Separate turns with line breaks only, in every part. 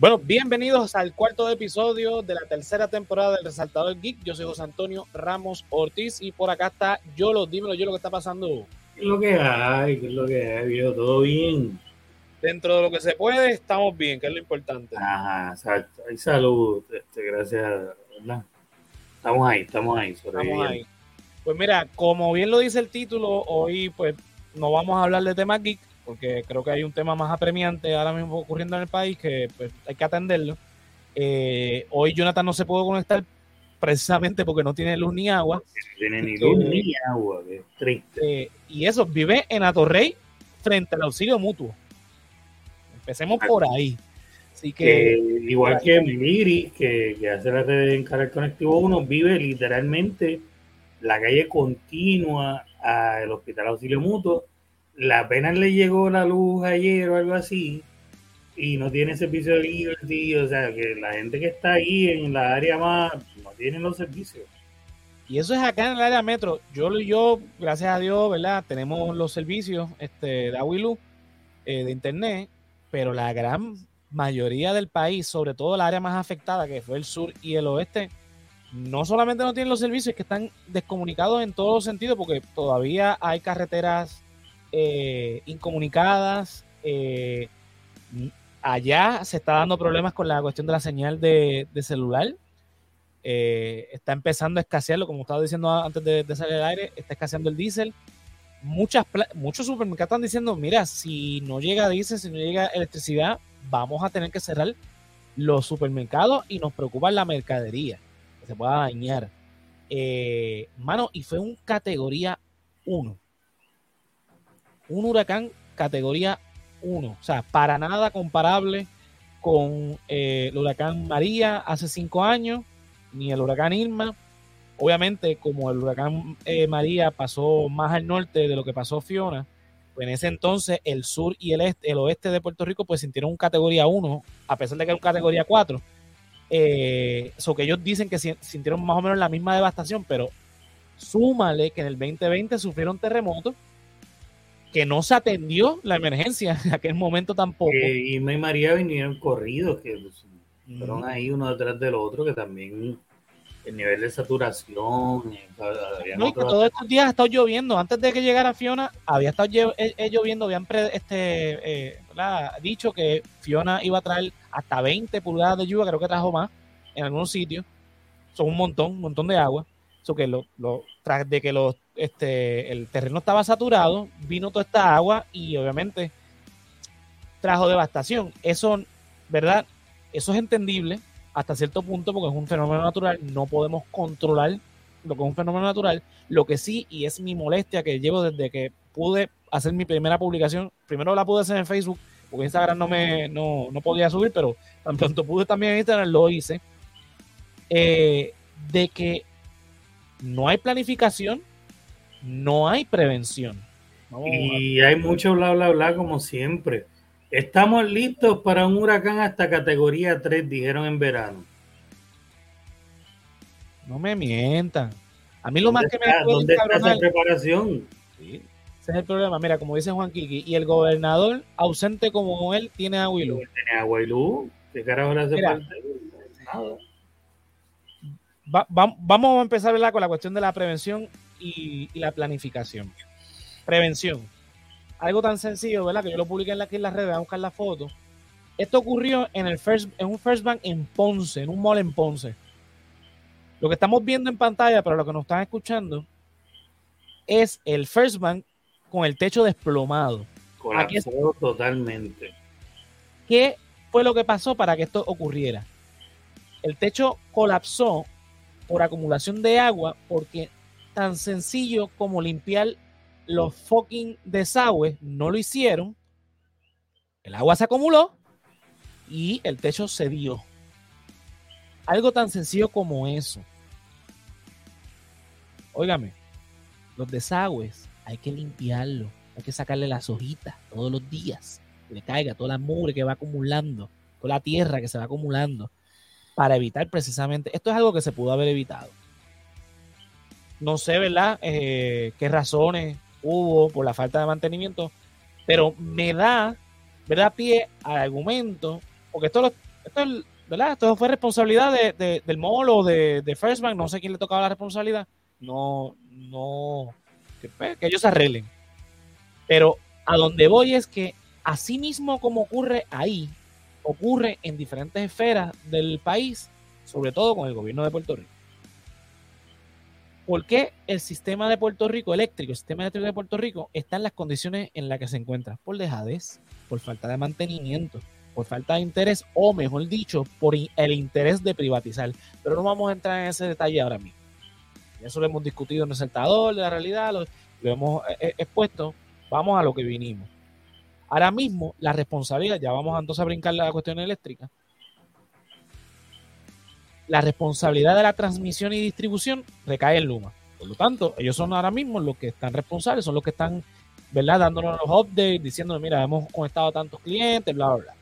Bueno, bienvenidos al cuarto episodio de la tercera temporada del Resaltador Geek. Yo soy José Antonio Ramos Ortiz y por acá está Yolo. Dímelo, yo lo que está pasando.
¿Qué es lo que hay? ¿Qué es lo que hay, viejo? ¿Todo bien?
Dentro de lo que se puede, estamos bien, que es lo importante.
Ajá, exacto. Hay salud, este, gracias, ¿verdad? Estamos ahí, estamos ahí.
Estamos ahí. Pues mira, como bien lo dice el título, hoy pues no vamos a hablar de temas geek, porque creo que hay un tema más apremiante ahora mismo ocurriendo en el país que pues, hay que atenderlo. Eh, hoy Jonathan no se pudo conectar precisamente porque no tiene luz ni agua.
No tiene ni luz ni agua, es triste.
Eh, y eso, vive en Atorrey frente al auxilio mutuo. Empecemos por ahí. Así que,
igual que Miri, que, que hace la red en Canal Conectivo 1, vive literalmente la calle continua al Hospital Auxilio Mutuo. La pena le llegó la luz ayer o algo así y no tiene servicio de Liberty, o sea que la gente que está ahí en la área más no tiene los servicios.
Y eso es acá en el área metro. Yo yo, gracias a Dios, ¿verdad? Tenemos los servicios este, de agua eh, de internet, pero la gran mayoría del país, sobre todo el área más afectada, que fue el sur y el oeste, no solamente no tienen los servicios, que están descomunicados en todos los sentidos, porque todavía hay carreteras eh, incomunicadas. Eh, allá se está dando problemas con la cuestión de la señal de, celular. Eh, está empezando a escasearlo, como estaba diciendo antes de, salir al aire, está escaseando el diésel. Muchas, muchos supermercados están diciendo, mira, si no llega diésel, si no llega electricidad, vamos a tener que cerrar los supermercados y nos preocupa la mercadería, que se pueda dañar. Eh, mano, y fue un categoría 1. Un huracán categoría 1. O sea, para nada comparable con eh, el huracán María hace cinco años, ni el huracán Irma. Obviamente, como el huracán eh, María pasó más al norte de lo que pasó Fiona, pues en ese entonces el sur y el este, el oeste de Puerto Rico, pues sintieron un categoría 1, a pesar de que era un categoría 4. Eh, que ellos dicen que sintieron más o menos la misma devastación, pero súmale que en el 2020 sufrieron terremotos que no se atendió la emergencia en aquel momento tampoco.
y María vinieron corridos, que fueron ahí uno detrás del otro, que también el nivel de saturación.
Eh, no, todos estos días ha estado lloviendo. Antes de que llegara Fiona, había estado eh, eh, lloviendo. Habían este, dicho que Fiona iba a traer hasta 20 pulgadas de lluvia, creo que trajo más en algunos sitios. Son un montón, un montón de agua. Eso que lo, tras de que los, este, el terreno estaba saturado, vino toda esta agua y obviamente trajo devastación. Eso, ¿verdad? Eso es entendible hasta cierto punto porque es un fenómeno natural, no podemos controlar lo que es un fenómeno natural. Lo que sí, y es mi molestia que llevo desde que pude hacer mi primera publicación, primero la pude hacer en Facebook, porque Instagram no me no, podía subir, pero tan pronto pude también en Instagram lo hice, eh, de que no hay planificación, no hay prevención.
y hay mucho bla, bla, bla, como siempre. Estamos listos para un huracán hasta categoría 3, dijeron en verano.
No me mientan. A mí lo más que me
¿Dónde está esa preparación?
ese es el problema. Mira, como dice Juan Kiki, y el gobernador ausente como él tiene agua y luz.
Tiene luz. ¿Qué carajo le hace
vamos a empezar con la cuestión de la prevención y, la planificación. Prevención. Algo tan sencillo, ¿verdad? Que yo lo publiqué aquí en las redes, voy a buscar la foto. Esto ocurrió en, el first, en un First Bank en Ponce, en un mall en Ponce. Lo que estamos viendo en pantalla, para los que nos están escuchando, es el First Bank con el techo desplomado.
Colapsado totalmente.
¿Qué fue lo que pasó para que esto ocurriera? El techo colapsó por acumulación de agua, porque tan sencillo como limpiar los fucking desagües no lo hicieron. El agua se acumuló y el techo se dio. Algo tan sencillo como eso. Óigame, los desagües hay que limpiarlo, hay que sacarle las hojitas todos los días, que le caiga toda la mugre que va acumulando, toda la tierra que se va acumulando para evitar precisamente, esto es algo que se pudo haber evitado. No sé, ¿verdad? Eh, qué razones hubo por la falta de mantenimiento, pero me da, ¿verdad? Pie al argumento, porque esto Esto, ¿verdad? Esto fue responsabilidad de, del MOL o de, de First Bank, no sé quién le tocaba la responsabilidad. No, no, que, pues, que ellos arreglen. Pero a donde voy es que así mismo como ocurre ahí, ocurre en diferentes esferas del país, sobre todo con el gobierno de Puerto Rico. ¿Por qué el sistema de Puerto Rico eléctrico, el sistema eléctrico de Puerto Rico, está en las condiciones en las que se encuentra? Por dejadez, por falta de mantenimiento, por falta de interés, o mejor dicho, por el interés de privatizar. Pero no vamos a entrar en ese detalle ahora mismo. Eso lo hemos discutido en el saltador de la realidad, lo, lo hemos eh, eh, expuesto. Vamos a lo que vinimos. Ahora mismo, la responsabilidad, ya vamos entonces a brincar la cuestión eléctrica, la responsabilidad de la transmisión y distribución recae en Luma. Por lo tanto, ellos son ahora mismo los que están responsables, son los que están, ¿verdad?, dándonos los updates, diciendo, mira, hemos conectado a tantos clientes, bla, bla, bla.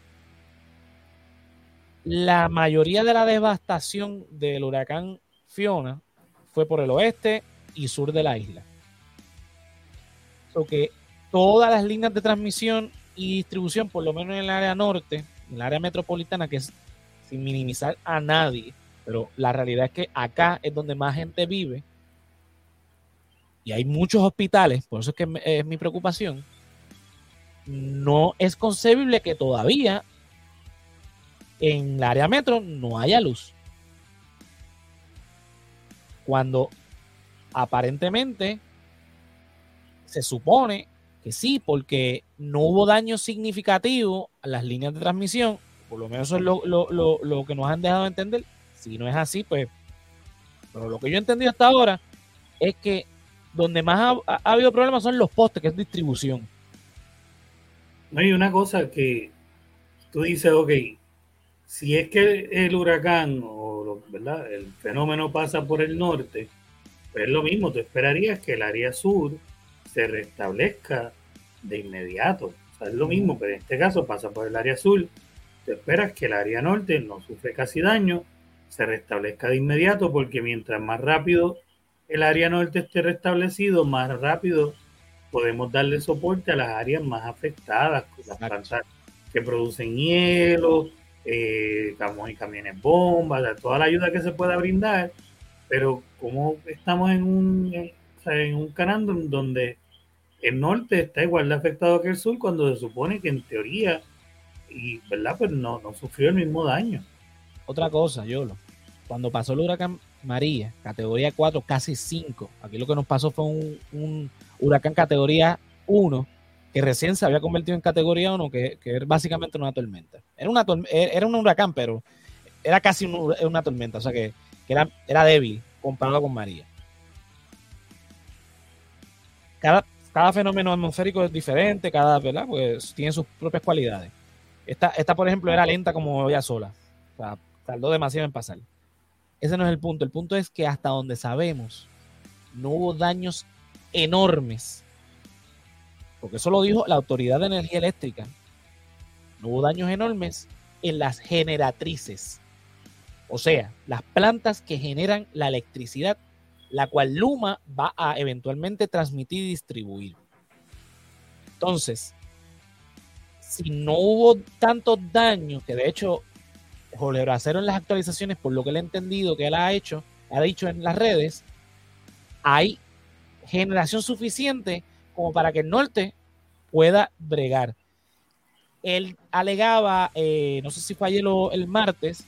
La mayoría de la devastación del huracán Fiona fue por el oeste y sur de la isla. que todas las líneas de transmisión y distribución, por lo menos en el área norte, en el área metropolitana, que es sin minimizar a nadie, pero la realidad es que acá es donde más gente vive y hay muchos hospitales, por eso es que es mi preocupación. No es concebible que todavía en el área metro no haya luz. Cuando aparentemente se supone que sí, porque no hubo daño significativo a las líneas de transmisión, por lo menos eso es lo, lo que nos han dejado entender, si no es así, pues. Pero lo que yo he entendido hasta ahora es que donde más ha, habido problemas son los postes, que es distribución.
No hay una cosa que tú dices, ok, si es que el huracán o ¿verdad? el fenómeno pasa por el norte, pues es lo mismo, tú esperarías que el área sur se restablezca de inmediato. O sea, es lo mismo, pero en este caso pasa por el área sur, tú esperas que el área norte no sufre casi daño se restablezca de inmediato, porque mientras más rápido el área norte esté restablecido, más rápido podemos darle soporte a las áreas más afectadas, las plantas que producen hielo, eh, y camiones bombas, toda la ayuda que se pueda brindar, pero como estamos en un, en, en un canal donde el norte está igual de afectado que el sur, cuando se supone que en teoría, y verdad, pues no, no sufrió el mismo daño.
Otra cosa, Yolo. Cuando pasó el huracán María, categoría 4, casi 5. Aquí lo que nos pasó fue un, huracán categoría 1 que recién se había convertido en categoría 1, que, que era básicamente una tormenta. Era, una, era un huracán, pero era casi una tormenta, o sea que, era, era débil comparado con María. Cada, cada fenómeno atmosférico es diferente, cada, ¿verdad? Pues tiene sus propias cualidades. Esta, esta, por ejemplo, era lenta como ella sola. O sea, tardó demasiado en pasar. Ese no es el punto. El punto es que hasta donde sabemos, no hubo daños enormes. Porque eso lo dijo la Autoridad de Energía Eléctrica. No hubo daños enormes en las generatrices. O sea, las plantas que generan la electricidad, la cual Luma va a eventualmente transmitir y distribuir. Entonces, si no hubo tantos daños, que de hecho Jorge Bracero en las actualizaciones, por lo que él ha entendido que él ha hecho, ha dicho en las redes, hay generación suficiente como para que el norte pueda bregar. Él alegaba, eh, no sé si fue ayer o el martes,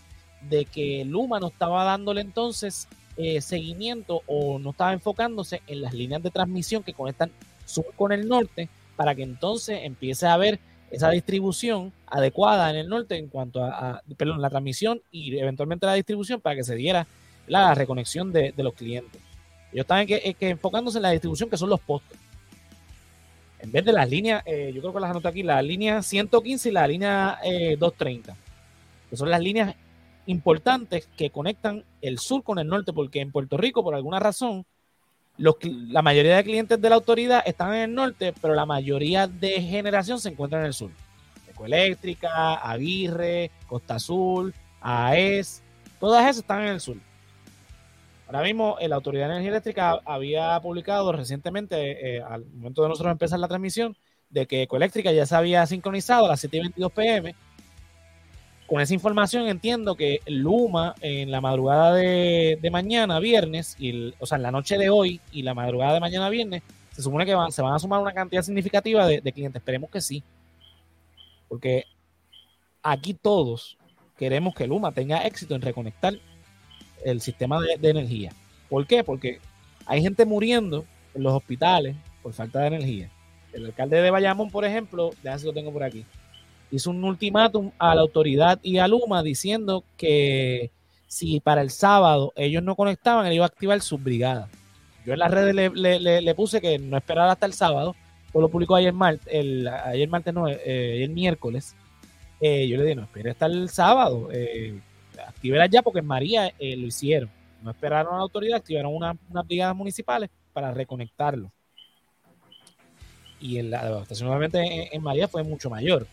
de que Luma no estaba dándole entonces eh, seguimiento o no estaba enfocándose en las líneas de transmisión que conectan sur con el norte para que entonces empiece a haber esa distribución adecuada en el norte en cuanto a, perdón, la transmisión y eventualmente la distribución para que se diera la reconexión de, los clientes. Ellos estaban que, que, enfocándose en la distribución que son los postes. En vez de las líneas, eh, yo creo que las anoto aquí, la línea 115 y la línea 230, eh, que son las líneas importantes que conectan el sur con el norte, porque en Puerto Rico, por alguna razón, la mayoría de clientes de la autoridad están en el norte, pero la mayoría de generación se encuentra en el sur. Ecoeléctrica, Aguirre, Costa Azul, AES, todas esas están en el sur. Ahora mismo, eh, la Autoridad de Energía Eléctrica había publicado recientemente, eh, al momento de nosotros empezar la transmisión, de que Ecoeléctrica ya se había sincronizado a las 7 y 22 pm con esa información entiendo que Luma en la madrugada de, mañana, viernes, y o sea, en la noche de hoy y la madrugada de mañana, viernes, se supone que se van a sumar una cantidad significativa de, clientes. Esperemos que sí. Porque aquí todos queremos que Luma tenga éxito en reconectar el sistema de, energía. ¿Por qué? Porque hay gente muriendo en los hospitales por falta de energía. El alcalde de Bayamón, por ejemplo, ya si lo tengo por aquí, hizo un ultimátum a la autoridad y a Luma diciendo que si para el sábado ellos no conectaban, él iba a activar sus brigadas. Yo en las redes le, puse que no esperara hasta el sábado, todo lo publicó ayer martes, ayer martes no, eh, miércoles. Eh, yo le dije, no, espere hasta el sábado, eh, ya porque en María eh, lo hicieron. No esperaron a la autoridad, activaron unas brigadas municipales para reconectarlo. Y en la devastación nuevamente en María fue mucho mayor.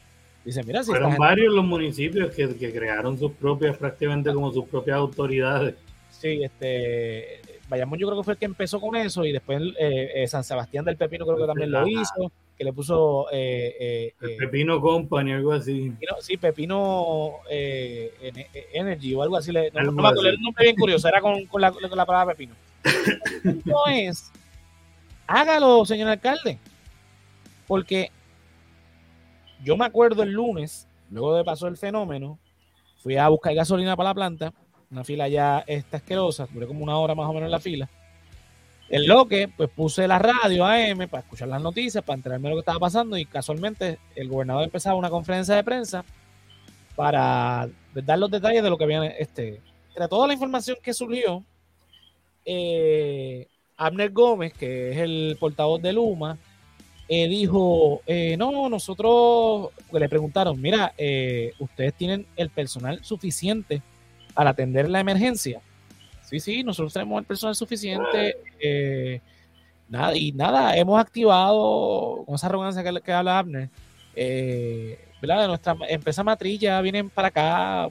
Dice, mira, si
Fueron varios los municipios que, crearon sus propias, prácticamente como sus propias autoridades.
Sí, este, Vayamos, yo creo que fue el que empezó con eso y después eh, eh, San Sebastián del Pepino creo que también lo hizo, que le puso...
Eh, el Pepino Company, algo así.
sí, Pepino Energy o algo así. no, no, me acuerdo, era un nombre bien curioso, era con, con, la, con la palabra Pepino. no es, hágalo, señor alcalde, porque yo me acuerdo el lunes, luego de pasó el fenómeno, fui a buscar gasolina para la planta, una fila ya esta asquerosa, duré como una hora más o menos en la fila. El loque, pues puse la radio AM para escuchar las noticias, para enterarme de lo que estaba pasando y casualmente el gobernador empezaba una conferencia de prensa para dar los detalles de lo que había, este, entre toda la información que surgió, eh, Abner Gómez, que es el portavoz de Luma, eh, dijo, eh, no, nosotros le preguntaron, mira, eh, ustedes tienen el personal suficiente para atender la emergencia. Sí, sí, nosotros tenemos el personal suficiente. nada, y nada, hemos activado, con esa arrogancia que, habla Abner, ¿verdad? De nuestra empresa matriz ya vienen para acá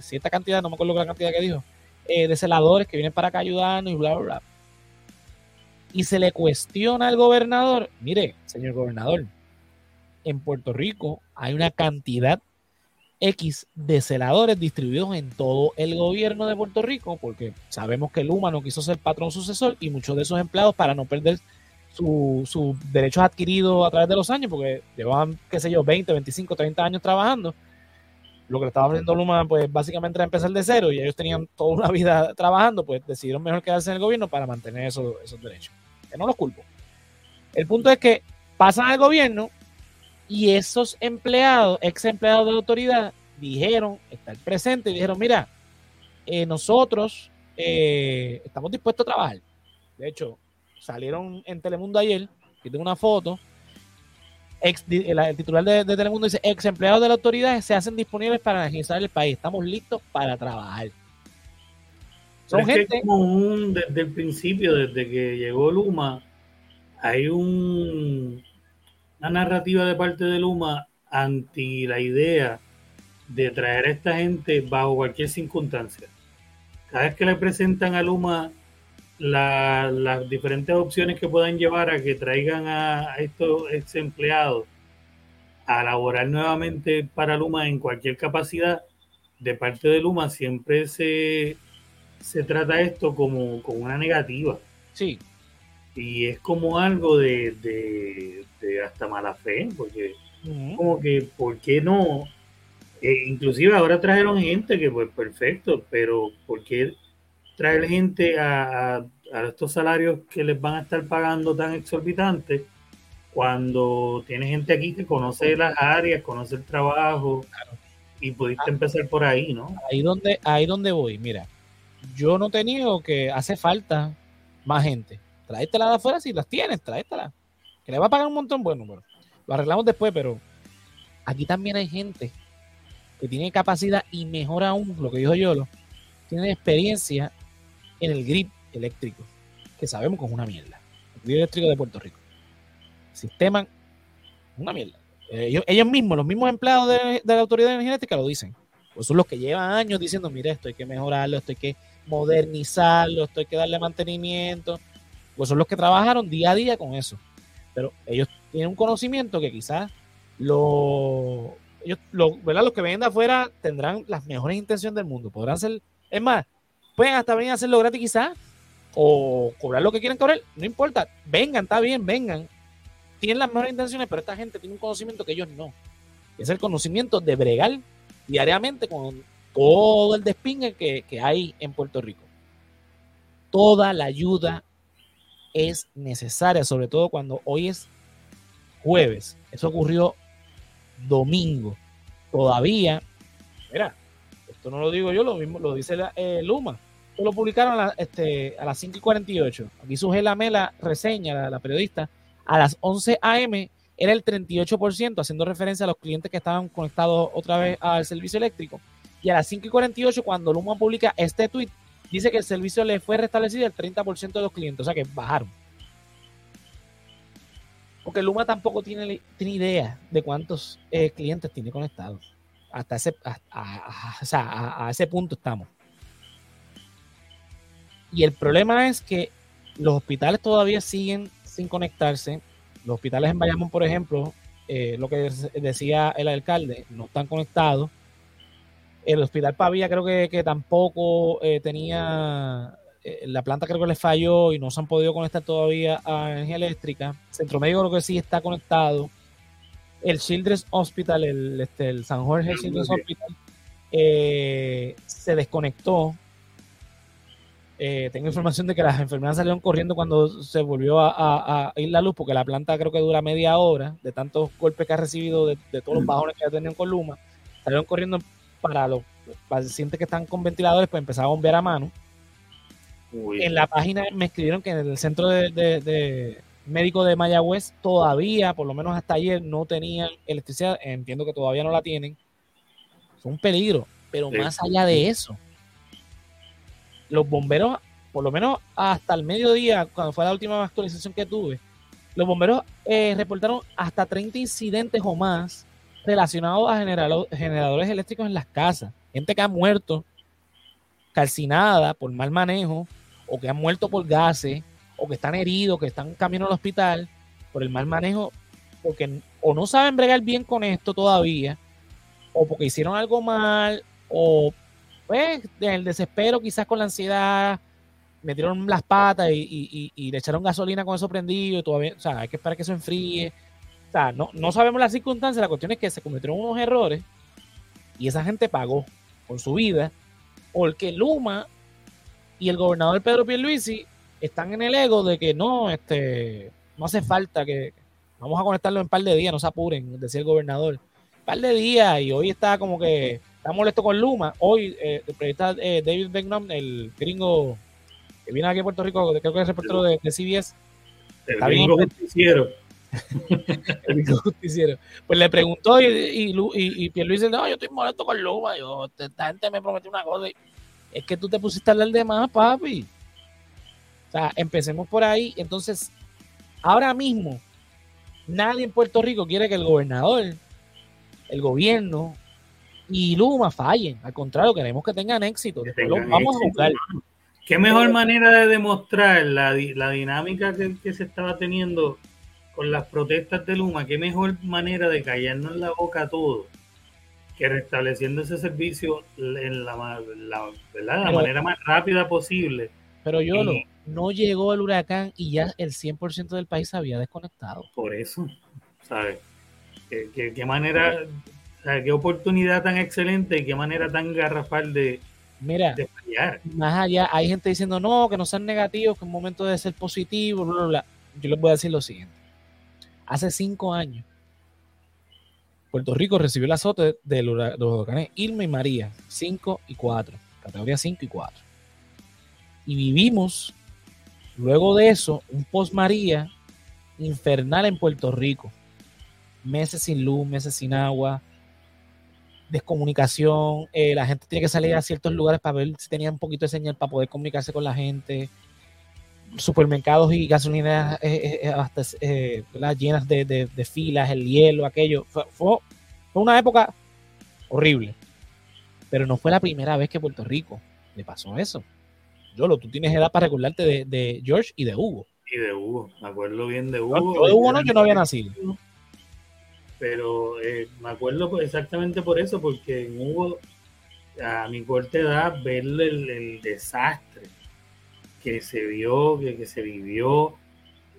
cierta cantidad, no me acuerdo la cantidad que dijo, de celadores que vienen para acá ayudando y bla, bla, bla y se le cuestiona al gobernador, mire, señor gobernador, en Puerto Rico hay una cantidad X de celadores distribuidos en todo el gobierno de Puerto Rico, porque sabemos que Luma no quiso ser patrón sucesor y muchos de esos empleados para no perder sus derechos adquiridos a través de los años, porque llevaban, qué sé yo, 20, 25, 30 años trabajando. Lo que le estaba ofreciendo Luma, pues básicamente era empezar de cero y ellos tenían toda una vida trabajando, pues decidieron mejor quedarse en el gobierno para mantener esos derechos no los culpo. El punto es que pasan al gobierno y esos empleados, ex empleados de la autoridad, dijeron, estar presentes y dijeron, mira, eh, nosotros eh, estamos dispuestos a trabajar. De hecho, salieron en Telemundo ayer, que tengo una foto, ex, el, titular de, Telemundo dice, ex empleados de la autoridad se hacen disponibles para agilizar el país, estamos listos para trabajar.
Son gente... como desde el principio, desde que llegó Luma, hay un, una narrativa de parte de Luma anti la idea de traer a esta gente bajo cualquier circunstancia. Cada vez que le presentan a Luma las diferentes opciones que puedan llevar a que traigan a, estos ex empleados a laborar nuevamente para Luma en cualquier capacidad, de parte de Luma siempre se, se trata esto como, una negativa.
Sí.
Y es como algo de, de, hasta mala fe, porque como que, ¿por qué no? Eh, inclusive ahora trajeron gente que pues perfecto, pero ¿por qué traer gente a, a, estos salarios que les van a estar pagando tan exorbitantes cuando tiene gente aquí que conoce las áreas, conoce el trabajo y pudiste ah. empezar por ahí, ¿no?
Ahí donde, ahí donde voy, mira, yo no te niego que hace falta más gente. Tráetela de afuera si las tienes, tráetela. Que le va a pagar un montón, bueno, pero lo arreglamos después, pero aquí también hay gente que tiene capacidad y mejor aún, lo que dijo Yolo, tiene experiencia en el grip eléctrico, que sabemos que es una mierda. El grip eléctrico de Puerto Rico. Sistema, una mierda. Ellos, mismos, los mismos empleados de, la Autoridad Energética lo dicen. Pues son los que llevan años diciendo, mira, esto hay que mejorarlo, esto hay que modernizarlo, esto hay que darle mantenimiento. Pues son los que trabajaron día a día con eso. Pero ellos tienen un conocimiento que quizás los ellos, lo, ¿verdad? Los que vienen de afuera tendrán las mejores intenciones del mundo. Podrán ser, es más, pueden hasta venir a hacerlo gratis quizás, o cobrar lo que quieren cobrar, no importa, vengan, está bien, vengan. Tienen las mejores intenciones, pero esta gente tiene un conocimiento que ellos no. Es el conocimiento de bregar diariamente con todo el despingue que, que hay en Puerto Rico. Toda la ayuda es necesaria, sobre todo cuando hoy es jueves. Eso ocurrió domingo. Todavía, mira, esto no lo digo yo, lo mismo lo dice la, eh, Luma. Esto lo publicaron a, este, a las 5 y 48. Aquí su la Mela reseña, la, periodista, a las 11 a.m. era el 38%, haciendo referencia a los clientes que estaban conectados otra vez al servicio eléctrico. Y a las 5 y 48, cuando Luma publica este tweet, dice que el servicio le fue restablecido al 30% de los clientes, o sea que bajaron. Porque Luma tampoco tiene, tiene idea de cuántos eh, clientes tiene conectados. Hasta ese, a, ese punto estamos. Y el problema es que los hospitales todavía siguen sin conectarse. Los hospitales en Bayamón, por ejemplo, eh, lo que decía el alcalde, no están conectados. El hospital Pavía creo que, tampoco eh, tenía, eh, la planta creo que le falló y no se han podido conectar todavía a energía eléctrica. Centro Médico creo que sí está conectado. El Children's Hospital, el, este, San Jorge Children's Hospital, eh, se desconectó. tengo información de que las enfermeras salieron corriendo cuando se volvió a, ir la luz, porque la planta creo que dura media hora de tantos golpes que ha recibido de, todos los bajones que ha tenido con Luma. Salieron corriendo para los pacientes que están con ventiladores, pues empezar a bombear a mano. En la página me escribieron que en el centro de, médico de Mayagüez todavía, por lo menos hasta ayer, no tenían electricidad. Entiendo que todavía no la tienen. Es un peligro. Pero más allá de eso, los bomberos, por lo menos hasta el mediodía, cuando fue la última actualización que tuve, los bomberos eh, reportaron hasta 30 incidentes o más relacionados a generadores eléctricos en las casas. Gente que ha muerto calcinada por mal manejo, o que han muerto por gases, o que están heridos, que están camino al hospital por el mal manejo, porque o no saben bregar bien con esto todavía, o porque hicieron algo mal, o pues el desespero quizás con la ansiedad, metieron las patas y, le echaron gasolina con eso prendido, y todavía, o sea, hay que esperar que eso enfríe no, no sabemos las circunstancias, la cuestión es que se cometieron unos errores y esa gente pagó con su vida porque Luma y el gobernador Pedro Pierluisi están en el ego de que no, este, no hace falta que vamos a conectarlo en un par de días, no se apuren, decía el gobernador. Un par de días y hoy está como que está molesto con Luma. Hoy eh, el periodista eh, David Beckham, el gringo que viene aquí a Puerto Rico, creo que es reportero de, de CBS,
el gringo justiciero
el justiciero. Pues le preguntó y, y, y, y dice, no, yo estoy molesto con Luma. Yo, esta gente me prometió una cosa. es que tú te pusiste a hablar de más, papi. O sea, empecemos por ahí. Entonces, ahora mismo, nadie en Puerto Rico quiere que el gobernador, el gobierno y Luma fallen. Al contrario, queremos que tengan éxito. vamos a jugar.
Qué mejor manera de demostrar la, la dinámica que, que se estaba teniendo con las protestas de Luma, qué mejor manera de callarnos la boca a todos que restableciendo ese servicio en la, la, manera más rápida posible.
Pero yo no llegó el huracán y ya el 100% del país se había desconectado.
Por eso, ¿sabes? ¿Qué, qué, manera, qué oportunidad tan excelente y qué manera tan garrafal de,
Mira, fallar. Más allá, hay gente diciendo no, que no sean negativos, que es momento de ser positivo, bla, bla, bla. Yo les voy a decir lo siguiente hace cinco años, Puerto Rico recibió el azote de los huracanes Irma y María, 5 y 4, categoría 5 y 4. Y vivimos, luego de eso, un post-María infernal en Puerto Rico. Meses sin luz, meses sin agua, descomunicación, eh, la gente tiene que salir a ciertos lugares para ver si tenía un poquito de señal para poder comunicarse con la gente supermercados y gasolineras eh, eh, eh, llenas de, filas, el hielo, aquello. Fue, una época horrible. Pero no fue la primera vez que Puerto Rico le pasó eso. Yolo, tú tienes edad para recordarte de, George y de Hugo.
Y de Hugo, me acuerdo bien de Hugo.
Yo, de Hugo no, yo no había nacido.
pero eh, me acuerdo exactamente por eso, porque en Hugo, a mi corta edad, ver el, desastre que se vio, que, se vivió,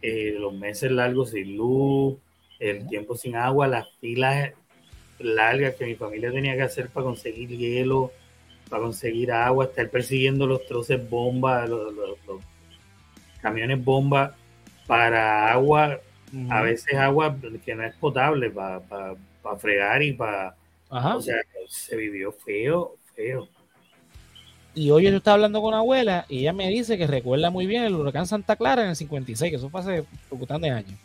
eh, los meses largos sin luz, el tiempo sin agua, las filas largas que mi familia tenía que hacer para conseguir hielo, para conseguir agua, estar persiguiendo los troces bomba, los, camiones bomba para agua, a veces agua que no es potable para fregar y para... O sea, se vivió feo, feo.
Y hoy yo estaba hablando con una abuela y ella me dice que recuerda muy bien el huracán Santa Clara en el 56, que eso fue hace de años.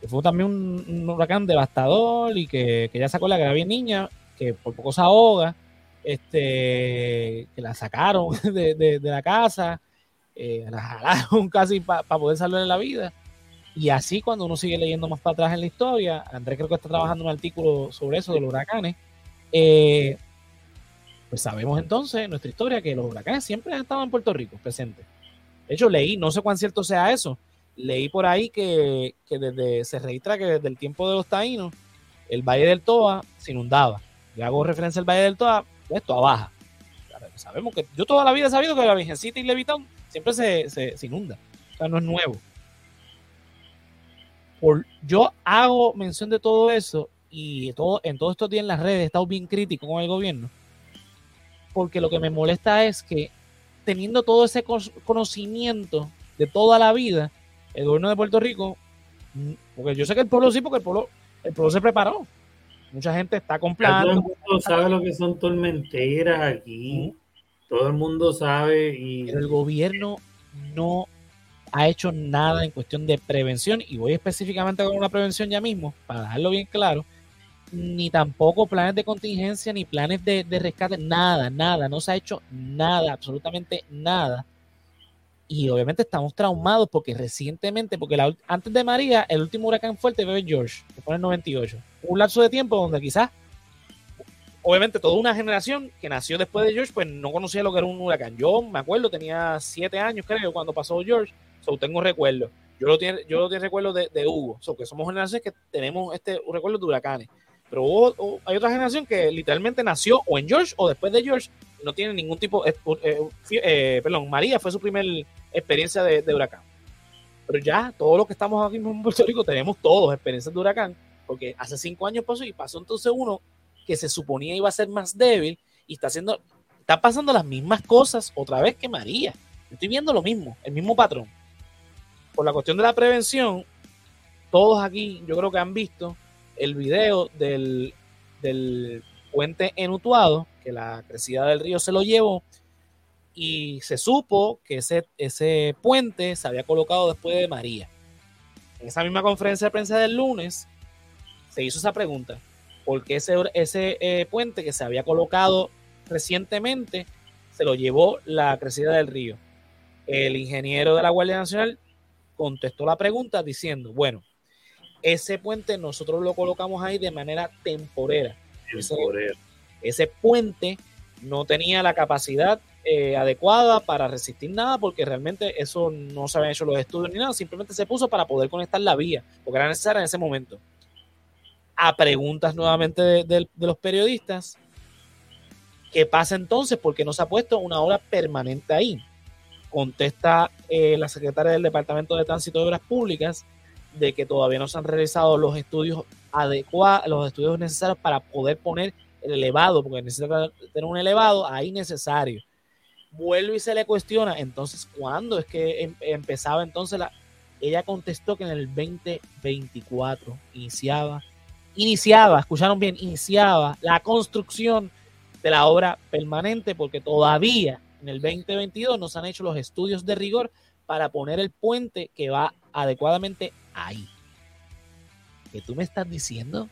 Que fue también un, huracán devastador y que, que ella sacó la que era bien niña, que por poco se ahoga, este, que la sacaron de, la casa, eh, la jalaron casi para poder salvar en la vida. Y así cuando uno sigue leyendo más para atrás en la historia, Andrés creo que está trabajando un artículo sobre eso, de los huracanes, eh, pues sabemos entonces en nuestra historia que los huracanes siempre han estado en Puerto Rico presentes. De hecho, leí, no sé cuán cierto sea eso, leí por ahí que, desde, se registra que desde el tiempo de los taínos, el Valle del Toa se inundaba. Y hago referencia al Valle del Toa, pues Toa Baja. Sabemos que yo toda la vida he sabido que la Virgencita y Levitón siempre se, se inunda. O sea, no es nuevo yo hago mención de todo eso y todo, en todos estos días en las redes he estado bien crítico con el gobierno, porque lo que me molesta es que teniendo todo ese conocimiento de toda la vida, el gobierno de Puerto Rico, mm, porque yo sé que el pueblo sí, porque el pueblo, el pueblo se preparó. Mucha gente está comprando.
Todo el mundo sabe lo que son tormenteras aquí. Todo el mundo sabe y...
Pero el gobierno no ha hecho nada en cuestión de prevención, y voy específicamente con una prevención ya mismo, para dejarlo bien claro, ni tampoco planes de contingencia, ni planes de, rescate, nada, nada, no se ha hecho nada, absolutamente nada. Y obviamente estamos traumados porque recientemente, porque antes de María, el último huracán fuerte fue George, que fue en el 98. Un lapso de tiempo donde quizás, obviamente toda una generación que nació después de George, pues no conocía lo que era un huracán. Yo me acuerdo, tenía siete años creo cuando pasó George So, tengo recuerdo. Yo lo tiene, yo lo tengo recuerdo de, de Hugo. So, que somos generaciones que tenemos este recuerdo de huracanes. Pero hay otra generación que literalmente nació o en George o después de George no tiene ningún tipo. Eh, eh, perdón, María fue su primera experiencia de, de, huracán. Pero ya, todos los que estamos aquí en Puerto Rico tenemos todos experiencias de huracán, porque hace cinco años pasó y pasó entonces uno que se suponía iba a ser más débil y está haciendo, está pasando las mismas cosas otra vez que María. Estoy viendo lo mismo, el mismo patrón por la cuestión de la prevención, todos aquí yo creo que han visto el video del, puente enutuado, que la crecida del río se lo llevó, y se supo que ese, ese puente se había colocado después de María. En esa misma conferencia de prensa del lunes se hizo esa pregunta, ¿por qué ese, ese eh, puente que se había colocado recientemente se lo llevó la crecida del río? El ingeniero de la Guardia Nacional contestó la pregunta diciendo, bueno, ese puente nosotros lo colocamos ahí de manera temporera. Ese, puente no tenía la capacidad eh, adecuada para resistir nada porque realmente eso no se habían hecho los estudios ni nada, simplemente se puso para poder conectar la vía, porque era necesaria en ese momento. A preguntas nuevamente de, los periodistas, ¿qué pasa entonces? Porque no se ha puesto una hora permanente ahí contesta eh, la secretaria del Departamento de Tránsito de Obras Públicas de que todavía no se han realizado los estudios adecuados, los estudios necesarios para poder poner el elevado, porque necesita tener un elevado ahí necesario. Vuelve y se le cuestiona, entonces, ¿cuándo es que em, empezaba entonces la... Ella contestó que en el 2024 iniciaba, iniciaba, escucharon bien, iniciaba la construcción de la obra permanente, porque todavía en el 2022 no se han hecho los estudios de rigor para poner el puente que va adecuadamente ahí. ¿Qué tú me estás diciendo?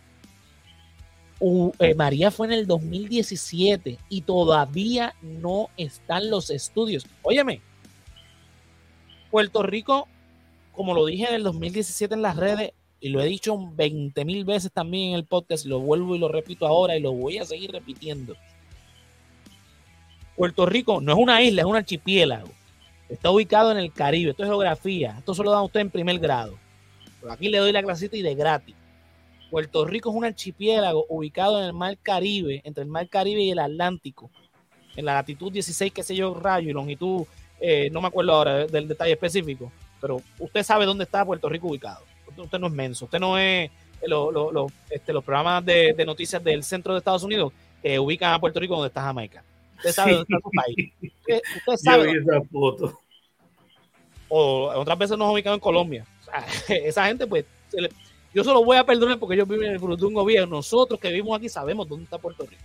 Eh, María fue en el 2017 y todavía no están los estudios. Óyeme, Puerto Rico, como lo dije en el 2017 en las redes, y lo he dicho 20 mil veces también en el podcast, lo vuelvo y lo repito ahora y lo voy a seguir repitiendo. Puerto Rico no es una isla, es un archipiélago. Está ubicado en el Caribe. Esto es geografía. Esto solo lo dan usted en primer grado. Pero aquí le doy la clasita y de gratis. Puerto Rico es un archipiélago ubicado en el Mar Caribe, entre el Mar Caribe y el Atlántico, en la latitud 16, qué sé yo, rayo y longitud, eh, no me acuerdo ahora del detalle específico, pero usted sabe dónde está Puerto Rico ubicado. Usted no es menso, usted no es este, los programas de, noticias del centro de Estados Unidos que ubican a Puerto Rico donde está Jamaica. Usted sabe dónde está su país. Usted, sabe. esa foto. O otras veces nos ubicado en Colombia. esa gente, pues, yo solo voy a perdonar porque ellos viven en el un gobierno. Nosotros que vivimos aquí sabemos dónde está Puerto Rico.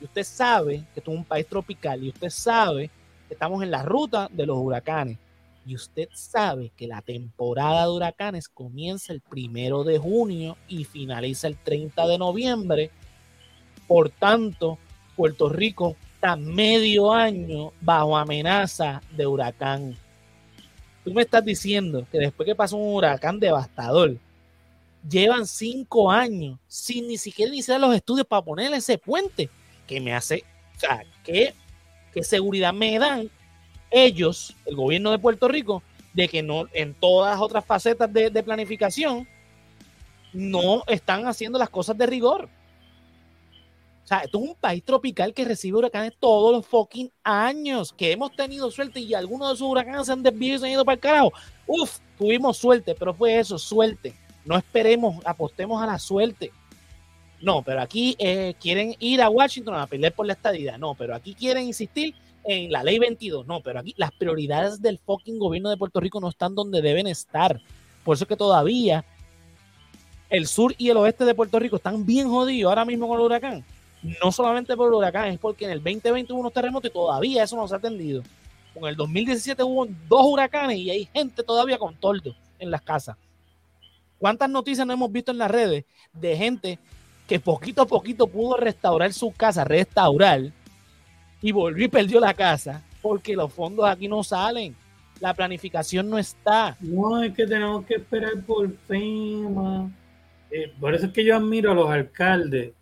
Y usted sabe que esto es un país tropical y usted sabe que estamos en la ruta de los huracanes. Y usted sabe que la temporada de huracanes comienza el primero de junio y finaliza el 30 de noviembre. Por tanto, Puerto Rico está medio año bajo amenaza de huracán. Tú me estás diciendo que después que pasó un huracán devastador, llevan cinco años sin ni siquiera iniciar los estudios para ponerle ese puente, que me hace, o sea, ¿qué, qué seguridad me dan ellos, el gobierno de Puerto Rico, de que no en todas las otras facetas de, planificación no están haciendo las cosas de rigor. O sea, esto es un país tropical que recibe huracanes todos los fucking años, que hemos tenido suerte y algunos de esos huracanes se han desviado y se han ido para el carajo. Uf, tuvimos suerte, pero fue eso, suerte. No esperemos, apostemos a la suerte. No, pero aquí eh, quieren ir a Washington a pelear por la estadidad. No, pero aquí quieren insistir en la ley 22. No, pero aquí las prioridades del fucking gobierno de Puerto Rico no están donde deben estar. Por eso es que todavía el sur y el oeste de Puerto Rico están bien jodidos ahora mismo con el huracán. No solamente por el huracán, es porque en el 2020 hubo unos terremotos y todavía eso no se ha atendido. Con el 2017 hubo dos huracanes y hay gente todavía con toldo en las casas. ¿Cuántas noticias no hemos visto en las redes de gente que poquito a poquito pudo restaurar su casa, restaurar, y volvió y perdió la casa porque los fondos aquí no salen. La planificación no está.
No, es que tenemos que esperar por FEMA. Eh, por eso es que yo admiro a los alcaldes,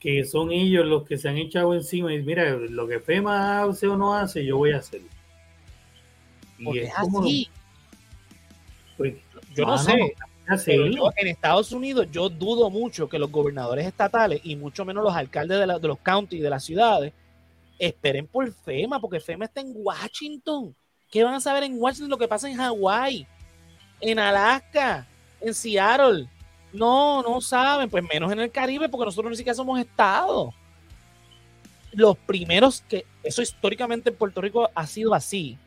que son ellos los que se han echado encima y mira, lo que FEMA hace o no hace, yo voy a hacer.
Y es, así. Pues, yo no sé. en Estados Unidos yo dudo mucho que los gobernadores estatales y mucho menos los alcaldes de, de los counties de las ciudades esperen por FEMA, porque FEMA está en Washington. ¿Qué van a saber en Washington lo que pasa en Hawái, en Alaska, en Seattle? No, no saben, pues menos en el Caribe, porque nosotros ni siquiera somos estado. Los primeros que, eso históricamente en Puerto Rico ha sido así,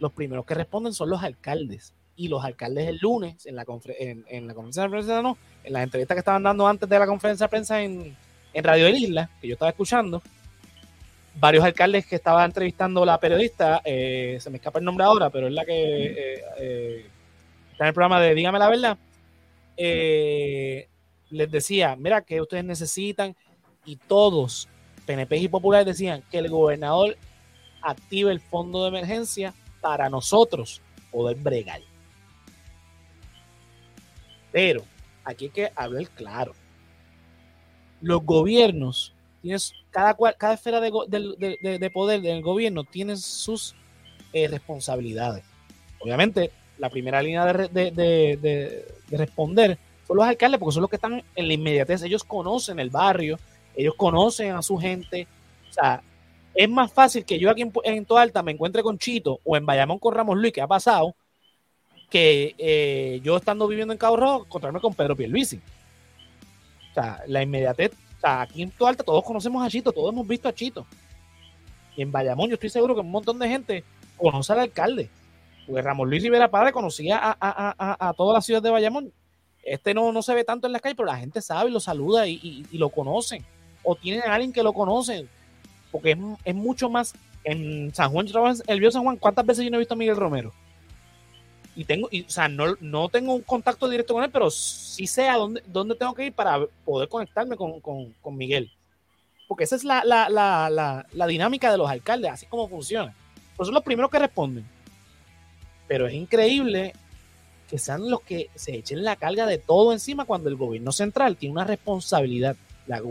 los primeros que responden son los alcaldes. Y los alcaldes el lunes, en la, en, la conferencia de prensa, no, en las entrevistas que estaban dando antes de la conferencia de prensa en, en Radio del Isla, que yo estaba escuchando, varios alcaldes que estaba entrevistando la periodista, eh, se me escapa el nombre ahora, pero es la que eh, eh, está en el programa de Dígame la verdad, les decía, mira, que ustedes necesitan, y todos, PNP y populares, decían que el gobernador active el fondo de emergencia para nosotros poder bregar. Pero aquí hay que hablar claro. Los gobiernos tienes cada, cada esfera de, poder del gobierno tiene sus eh, responsabilidades. Obviamente, la primera línea de, responder son los alcaldes, porque son los que están en la inmediatez. Ellos conocen el barrio, ellos conocen a su gente. O sea, es más fácil que yo aquí en, en Alta me encuentre con Chito o en Bayamón con Ramos Luis, que ha pasado, que eh, yo estando viviendo en Cabo Rojo, encontrarme con Pedro Pierluisi. O sea, la inmediatez aquí en Alta todos conocemos a Chito, todos hemos visto a Chito. Y en Bayamón yo estoy seguro que un montón de gente conoce al alcalde. Porque Ramón Luis Rivera Padre conocía a, toda la ciudad de Bayamón. Este no, no se ve tanto en las calles, pero la gente sabe y lo saluda y, lo conocen. O tienen a alguien que lo conoce. Porque es, mucho más. En San Juan, el Vio San Juan, ¿cuántas veces yo no he visto a Miguel Romero? y tengo, y, o sea, no, no tengo un contacto directo con él, pero sí sé a dónde, dónde tengo que ir para poder conectarme con, con, con Miguel. Porque esa es la, la, la, la, dinámica de los alcaldes, así como funciona. Por son los primeros que responden. Pero es increíble que sean los que se echen la carga de todo encima cuando el gobierno central tiene una responsabilidad. La,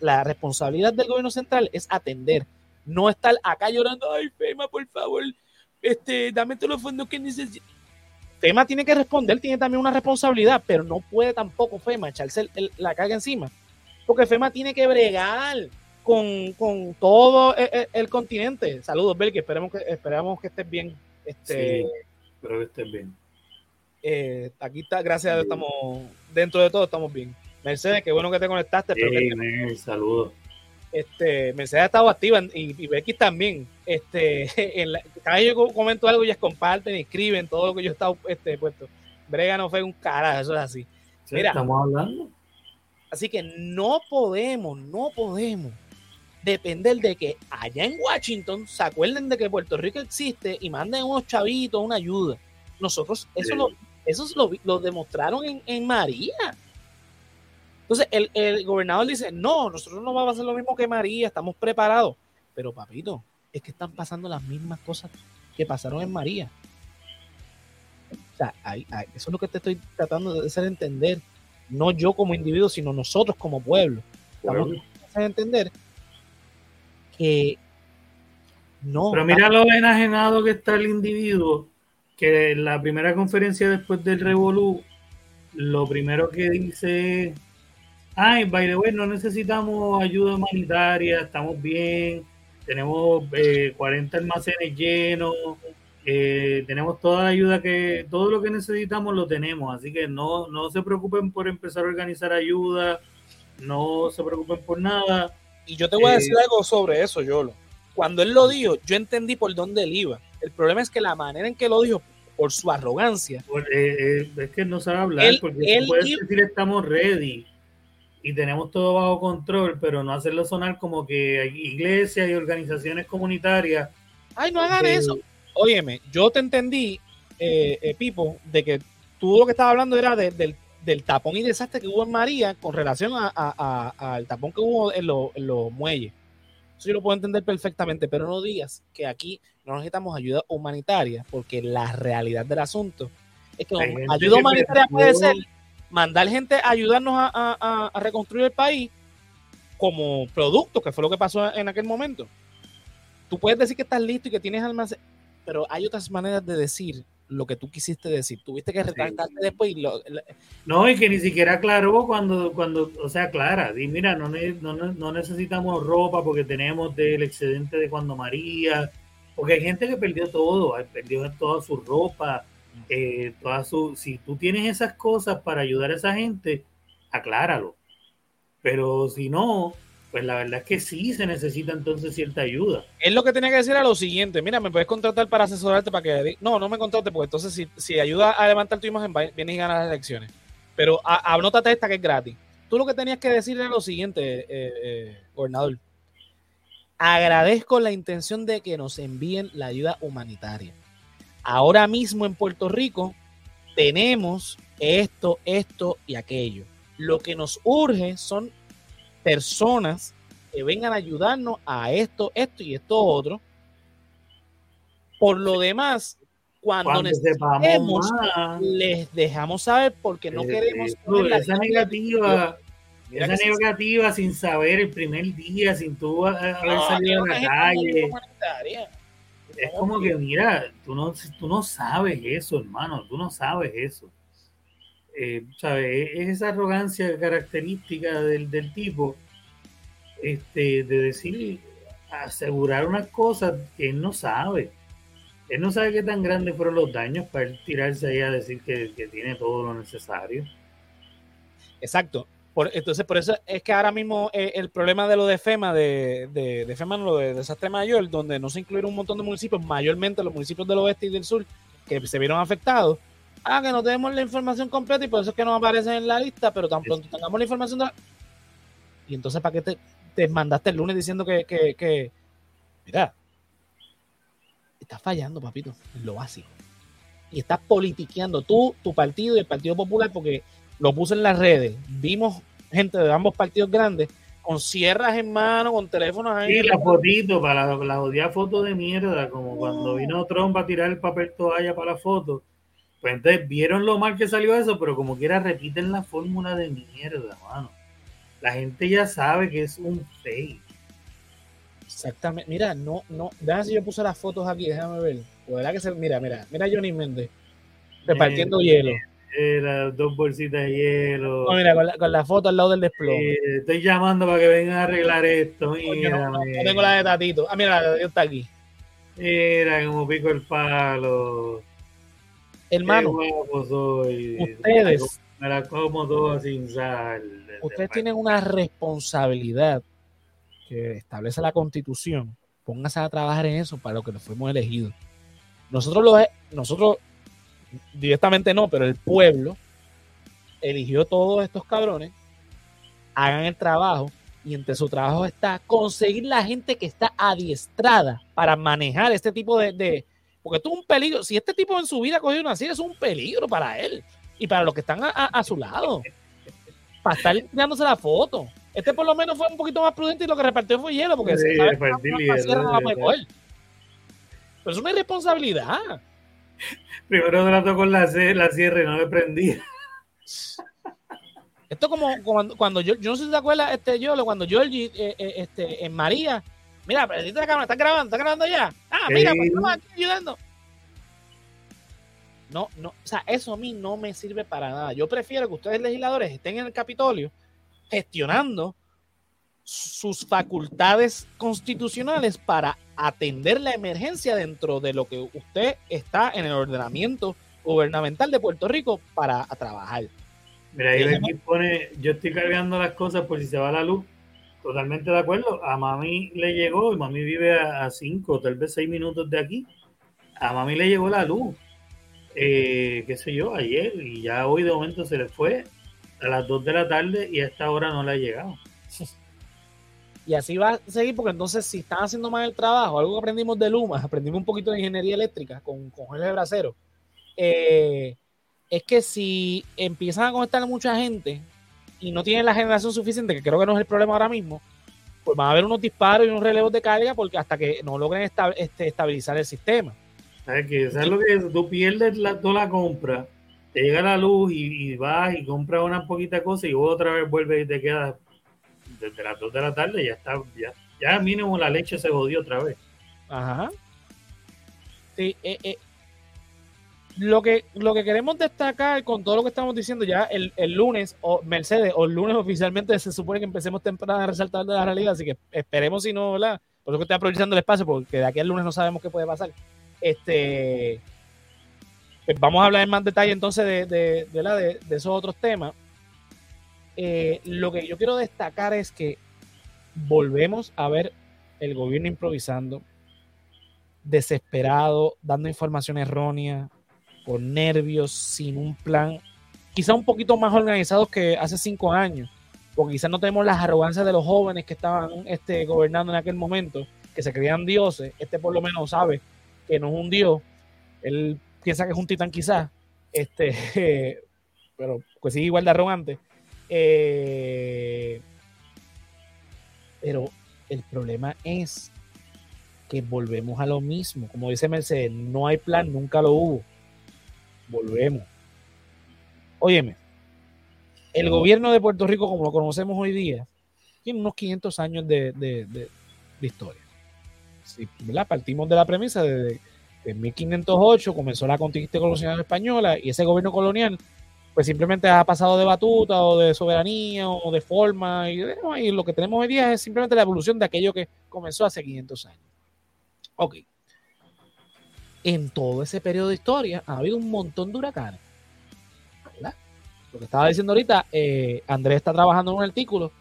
la, responsabilidad del gobierno central es atender, no estar acá llorando, ay, FEMA, por favor, este, dame todos los fondos que necesito FEMA tiene que responder, tiene también una responsabilidad, pero no puede tampoco FEMA echarse la carga encima, porque FEMA tiene que bregar con, todo el, continente. Saludos, Belki, esperemos que, esperamos que estés bien. Este,
sí, espero que estés bien.
Eh, aquí está, gracias estamos dentro de todo, estamos bien. Mercedes, qué bueno que te conectaste.
Sí, saludos.
Este, Mercedes ha estado activa y, y Becky también. Este, en cada vez yo comento algo, ellas comparten, escriben todo lo que yo he estado este, puesto. Brega no fue un carajo, eso es así.
Mira, estamos hablando.
Así que no podemos, no podemos depender de que allá en Washington se acuerden de que Puerto Rico existe y manden unos chavitos una ayuda. Nosotros, eso, lo, eso lo, lo demostraron en, en María entonces, el, gobernador dice, no, nosotros no vamos a hacer lo mismo que María, estamos preparados. Pero, papito, es que están pasando las mismas cosas que pasaron en María. O sea, eso es lo que te estoy tratando de hacer entender. No yo como individuo, sino nosotros como pueblo. Estamos hacer entender que no.
Pero mira lo enajenado que está el individuo, que en la primera conferencia después del Revolú, lo primero que dice ay, by the way, no necesitamos ayuda humanitaria, estamos bien, tenemos 40 eh, almacenes llenos, eh, tenemos toda la ayuda que, todo lo que necesitamos lo tenemos, así que no, no se preocupen por empezar a organizar ayuda, no se preocupen por nada.
Y yo te voy a decir eh, algo sobre eso, Yolo. Cuando él lo dijo, yo entendí por dónde él iba. El problema es que la manera en que lo dijo, por su arrogancia.
es que no sabe hablar, porque él puede decir estamos ready y tenemos todo bajo control, pero no hacerlo sonar como que hay iglesias y organizaciones comunitarias.
Ay, no hagan eso. Óyeme, yo te entendí, eh, eh, Pipo, de que tú lo que estabas hablando era del, tapón y desastre que hubo en María con relación al tapón que hubo en, los muelles. Eso yo lo puedo entender perfectamente, pero no digas que aquí no necesitamos ayuda humanitaria, porque la realidad del asunto es que ayuda humanitaria puede ser mandar gente a ayudarnos a, reconstruir el país como producto, que fue lo que pasó en aquel momento. Tú puedes decir que estás listo y que tienes almacén, pero hay otras maneras de decir lo que tú quisiste decir. Tuviste que retractarte después y lo,
No, y que ni siquiera aclaró cuando, cuando o sea, clara, di, mira, no, no, no necesitamos ropa porque tenemos del excedente de cuando María, porque hay gente que perdió todo, perdió toda su ropa, eh, su, si tú tienes esas cosas para ayudar a esa gente, acláralo. Pero si no, pues la verdad es que sí se necesita entonces cierta ayuda.
Es lo que tenía que decir a lo siguiente, mira, me puedes contratar para asesorarte para que... No, no me contrate porque entonces si, si ayuda a levantar tu imagen, vienes y ganas las elecciones. Pero anótate esta que es gratis. Tú lo que tenías que decir era lo siguiente, eh, eh, gobernador. Agradezco la intención de que nos envíen la ayuda humanitaria Ahora mismo en Puerto Rico tenemos esto, esto y aquello. Lo que nos urge son personas que vengan a ayudarnos a esto, esto y esto otro. Por lo demás, cuando, necesitemos, les dejamos saber porque no eh, queremos.
Eh, esa negativa, esa negativa sin saber el primer día, sin tú haber salido a la calle es como que, mira, tú no, tú no sabes eso, hermano, tú no sabes eso. Eh, ¿sabes? Es esa arrogancia característica del, tipo este, de decir, asegurar unas cosas que él no sabe. Él no sabe qué tan grandes fueron los daños para él tirarse ahí a decir que, que tiene todo lo necesario.
Exacto entonces, por eso es que ahora mismo eh, el problema de lo de FEMA, de, de, FEMA, lo de desastre mayor, donde no se incluyeron un montón de municipios, mayormente los municipios del oeste y del sur, que se vieron afectados. Ah, que no tenemos la información completa y por eso es que no aparecen en la lista, pero tan pronto tengamos la información. Y entonces, ¿para qué te, mandaste el lunes diciendo que, que, que, mira, estás fallando, papito, en lo básico. Y estás politiqueando tú, tu partido y el Partido Popular, porque lo puse en las redes. Vimos gente de ambos partidos grandes con sierras en mano, con teléfonos
ahí. Sí, la fotito, para la, la odia foto de mierda, como cuando vino Trump a tirar el papel toalla para la foto. Pues entonces vieron lo mal que salió eso, pero como quiera repiten la fórmula de mierda, mano. La gente ya sabe que es un fake.
Exactamente. Mira, no, no. Déjame si yo puse las fotos aquí, déjame ver. verdad que se, mira, mira, mira Johnny Méndez repartiendo hielo.
Era dos bolsitas de hielo.
No, mira, con la, foto al lado del desplome.
estoy llamando para que vengan a arreglar esto. Mira,
no, tengo la de Tatito. Ah, mira, la de está aquí.
Mira como pico el palo.
Hermano,
soy.
ustedes.
Me la como todo sin sal.
Ustedes tienen una responsabilidad que establece la constitución. Pónganse a trabajar en eso para lo que nos fuimos elegidos. Nosotros, lo, nosotros directamente no, pero el pueblo eligió todos estos cabrones, hagan el trabajo y entre su trabajo está conseguir la gente que está adiestrada para manejar este tipo de, porque esto es un peligro, si este tipo en su vida ha cogido una silla es un peligro para él y para los que están a, su lado, para estar tirándose la foto. Este por lo menos fue un poquito más prudente y lo que repartió fue hielo, porque
sí,
sabe
Pero
es una irresponsabilidad.
Primero trató con la, la sierra y no le prendía.
Esto como cuando, cuando yo, yo no sé si te acuerdas, este, yo, cuando Georgie, eh, eh, este, en María, mira, prendiste la cámara, ¿estás grabando? ¿Estás grabando ya? Ah, mira, pues estamos aquí ayudando. No, no, o sea, eso a mí no me sirve para nada. Yo prefiero que ustedes legisladores estén en el Capitolio gestionando sus facultades constitucionales para atender la emergencia dentro de lo que usted está en el ordenamiento gubernamental de Puerto Rico para trabajar.
Mira, ahí aquí pone, yo estoy cargando las cosas por si se va la luz. Totalmente de acuerdo. A mami le llegó, y mami vive a cinco, tal vez seis minutos de aquí. A mami le llegó la luz, eh, qué sé yo, ayer, y ya hoy de momento se le fue a las dos de la tarde y a esta hora no le ha llegado.
Y así va a seguir, porque entonces si están haciendo mal el trabajo, algo que aprendimos de Luma, aprendimos un poquito de ingeniería eléctrica con, con Jorge Bracero, eh, es que si empiezan a conectar mucha gente y no tienen la generación suficiente, que creo que no es el problema ahora mismo, pues van a haber unos disparos y unos relevos de carga porque hasta que no logren este, estabilizar el sistema.
¿Sabes, qué? ¿Sabes lo que es? Tú pierdes la, toda la compra, te llega la luz y, vas y compras una poquita cosa y otra vez vuelves y te quedas desde las 2 de la tarde ya está, ya, ya mínimo la leche se jodió otra vez.
Ajá. Sí, eh, eh, lo que, lo que queremos destacar con todo lo que estamos diciendo ya el, el, lunes, o Mercedes, o el lunes oficialmente se supone que empecemos temprano a resaltar de la realidad, así que esperemos si no, ¿verdad? Por eso que estoy aprovechando el espacio, porque de aquí al lunes no sabemos qué puede pasar. Este, pues vamos a hablar en más detalle entonces de, de, de, de, de esos otros temas. Eh, lo que yo quiero destacar es que volvemos a ver el gobierno improvisando, desesperado, dando información errónea, con nervios, sin un plan, quizá un poquito más organizados que hace cinco años, porque quizás no tenemos las arrogancias de los jóvenes que estaban este, gobernando en aquel momento, que se creían dioses. Este por lo menos sabe que no es un dios, él piensa que es un titán quizás, este, pero pues sigue igual de arrogante. Eh, pero el problema es que volvemos a lo mismo. Como dice Mercedes, no hay plan, nunca lo hubo. Volvemos. Óyeme, el gobierno de Puerto Rico, como lo conocemos hoy día, tiene unos 500 años de, historia. Partimos de la premisa de que en 1508 comenzó la conquista colonial española y ese gobierno colonial pues simplemente ha pasado de batuta o de soberanía o de forma y, lo que tenemos hoy día es simplemente la evolución de aquello que comenzó hace 500 años. Ok. En todo ese periodo de historia ha habido un montón de huracanes. ¿verdad? Lo que estaba diciendo ahorita, eh, Andrés está trabajando en un artículo.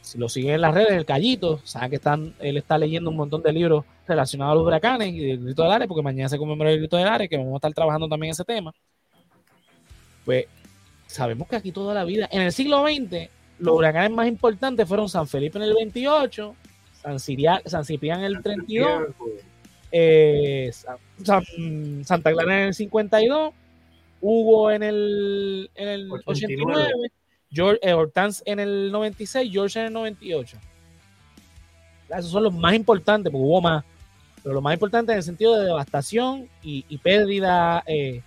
Si lo siguen en las redes, el Callito, saben que están, él está leyendo un montón de libros relacionados a los huracanes y del grito del área, porque mañana se conmemora el grito del área, que vamos a estar trabajando también ese tema pues sabemos que aquí toda la vida, en el siglo XX, los huracanes más importantes fueron San Felipe en el 28, San, San Ciprián en el 32, eh, Santa Clara en el 52, Hugo en el, en el 89, George, eh, Hortense en el 96, George en el 98. Esos son los más importantes, porque hubo más. Pero lo más importante en el sentido de devastación y, pérdida eh,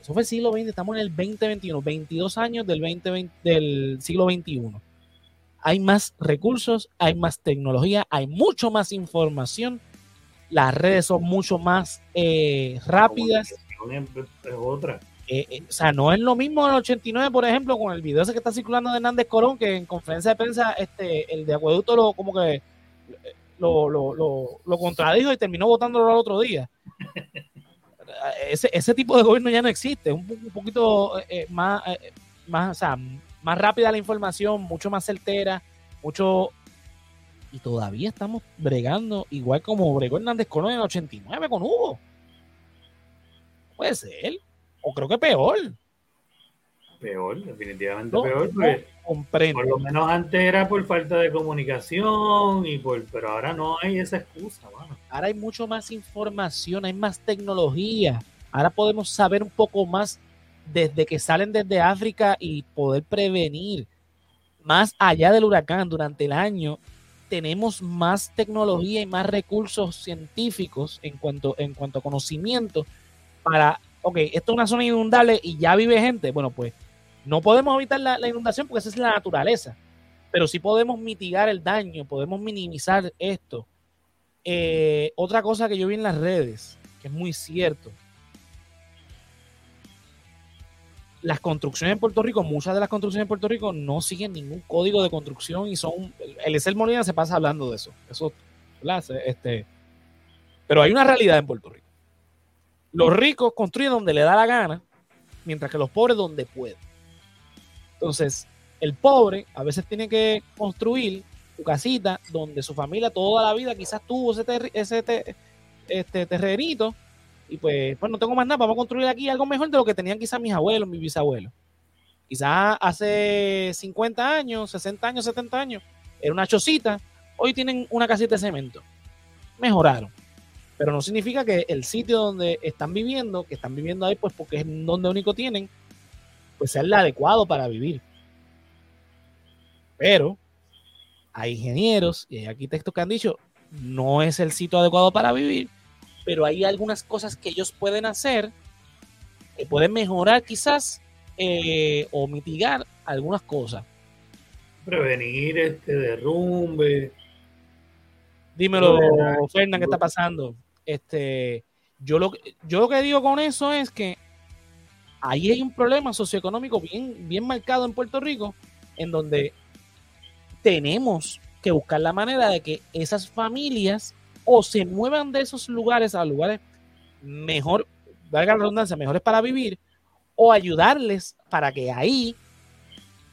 eso fue el siglo XX, estamos en el 2021, 22 años del, 2020, del siglo XXI. Hay más recursos, hay más tecnología, hay mucho más información, las redes son mucho más eh, rápidas.
es otra.
Eh, eh, o sea, no es lo mismo el 89, por ejemplo, con el video ese que está circulando de Hernández Corón, que en conferencia de prensa este, el de Acueducto lo, como que lo, lo, lo, contradijo y terminó votándolo al otro día. Ese, ese, tipo de gobierno ya no existe, un, un poquito eh, más, más, o sea, más rápida la información, mucho más certera, mucho... Y todavía estamos bregando igual como bregó Hernández Colón en el 89 con Hugo. Puede ser. O creo que peor.
Peor, definitivamente peor. Por lo menos antes era por falta de comunicación y por, pero ahora no hay esa excusa.
Ahora hay mucho más información, hay más tecnología. Ahora podemos saber un poco más desde que salen desde África y poder prevenir más allá del huracán durante el año, tenemos más tecnología y más recursos científicos en cuanto, en cuanto a conocimiento para, ok, esto es una zona inundable y ya vive gente, bueno, pues no podemos evitar la, inundación porque esa es la naturaleza, pero sí podemos mitigar el daño, podemos minimizar esto. Eh, otra cosa que yo vi en las redes, que es muy cierto, las construcciones en Puerto Rico, muchas de las construcciones en Puerto Rico no siguen ningún código de construcción y son. El Excel Molina se pasa hablando de eso. Eso, Este, pero hay una realidad en Puerto Rico. Los ricos construyen donde le da la gana, mientras que los pobres donde pueden. Entonces, el pobre a veces tiene que construir su casita donde su familia toda la vida quizás tuvo ese, ese este, terrenito y pues, pues no tengo más nada, vamos a construir aquí algo mejor de lo que tenían quizás mis abuelos, mis bisabuelos. Quizás hace 50 años, 60 años, 70 años, era una chocita, hoy tienen una casita de cemento. Mejoraron. Pero no significa que el sitio donde están viviendo, que están viviendo ahí, pues porque es donde único tienen, pues sea el adecuado para vivir. Pero hay ingenieros y hay arquitectos que han dicho, no es el sitio adecuado para vivir pero hay algunas cosas que ellos pueden hacer que pueden mejorar quizás eh, o mitigar algunas cosas.
Prevenir este derrumbe.
Dímelo, Fernán, ¿qué está pasando? Este, yo lo, yo lo que digo con eso es que ahí hay un problema socioeconómico bien, bien marcado en Puerto Rico, en donde tenemos que buscar la manera de que esas familias o se muevan de esos lugares a lugares mejor, valga la redundancia, mejores para vivir, o ayudarles para que ahí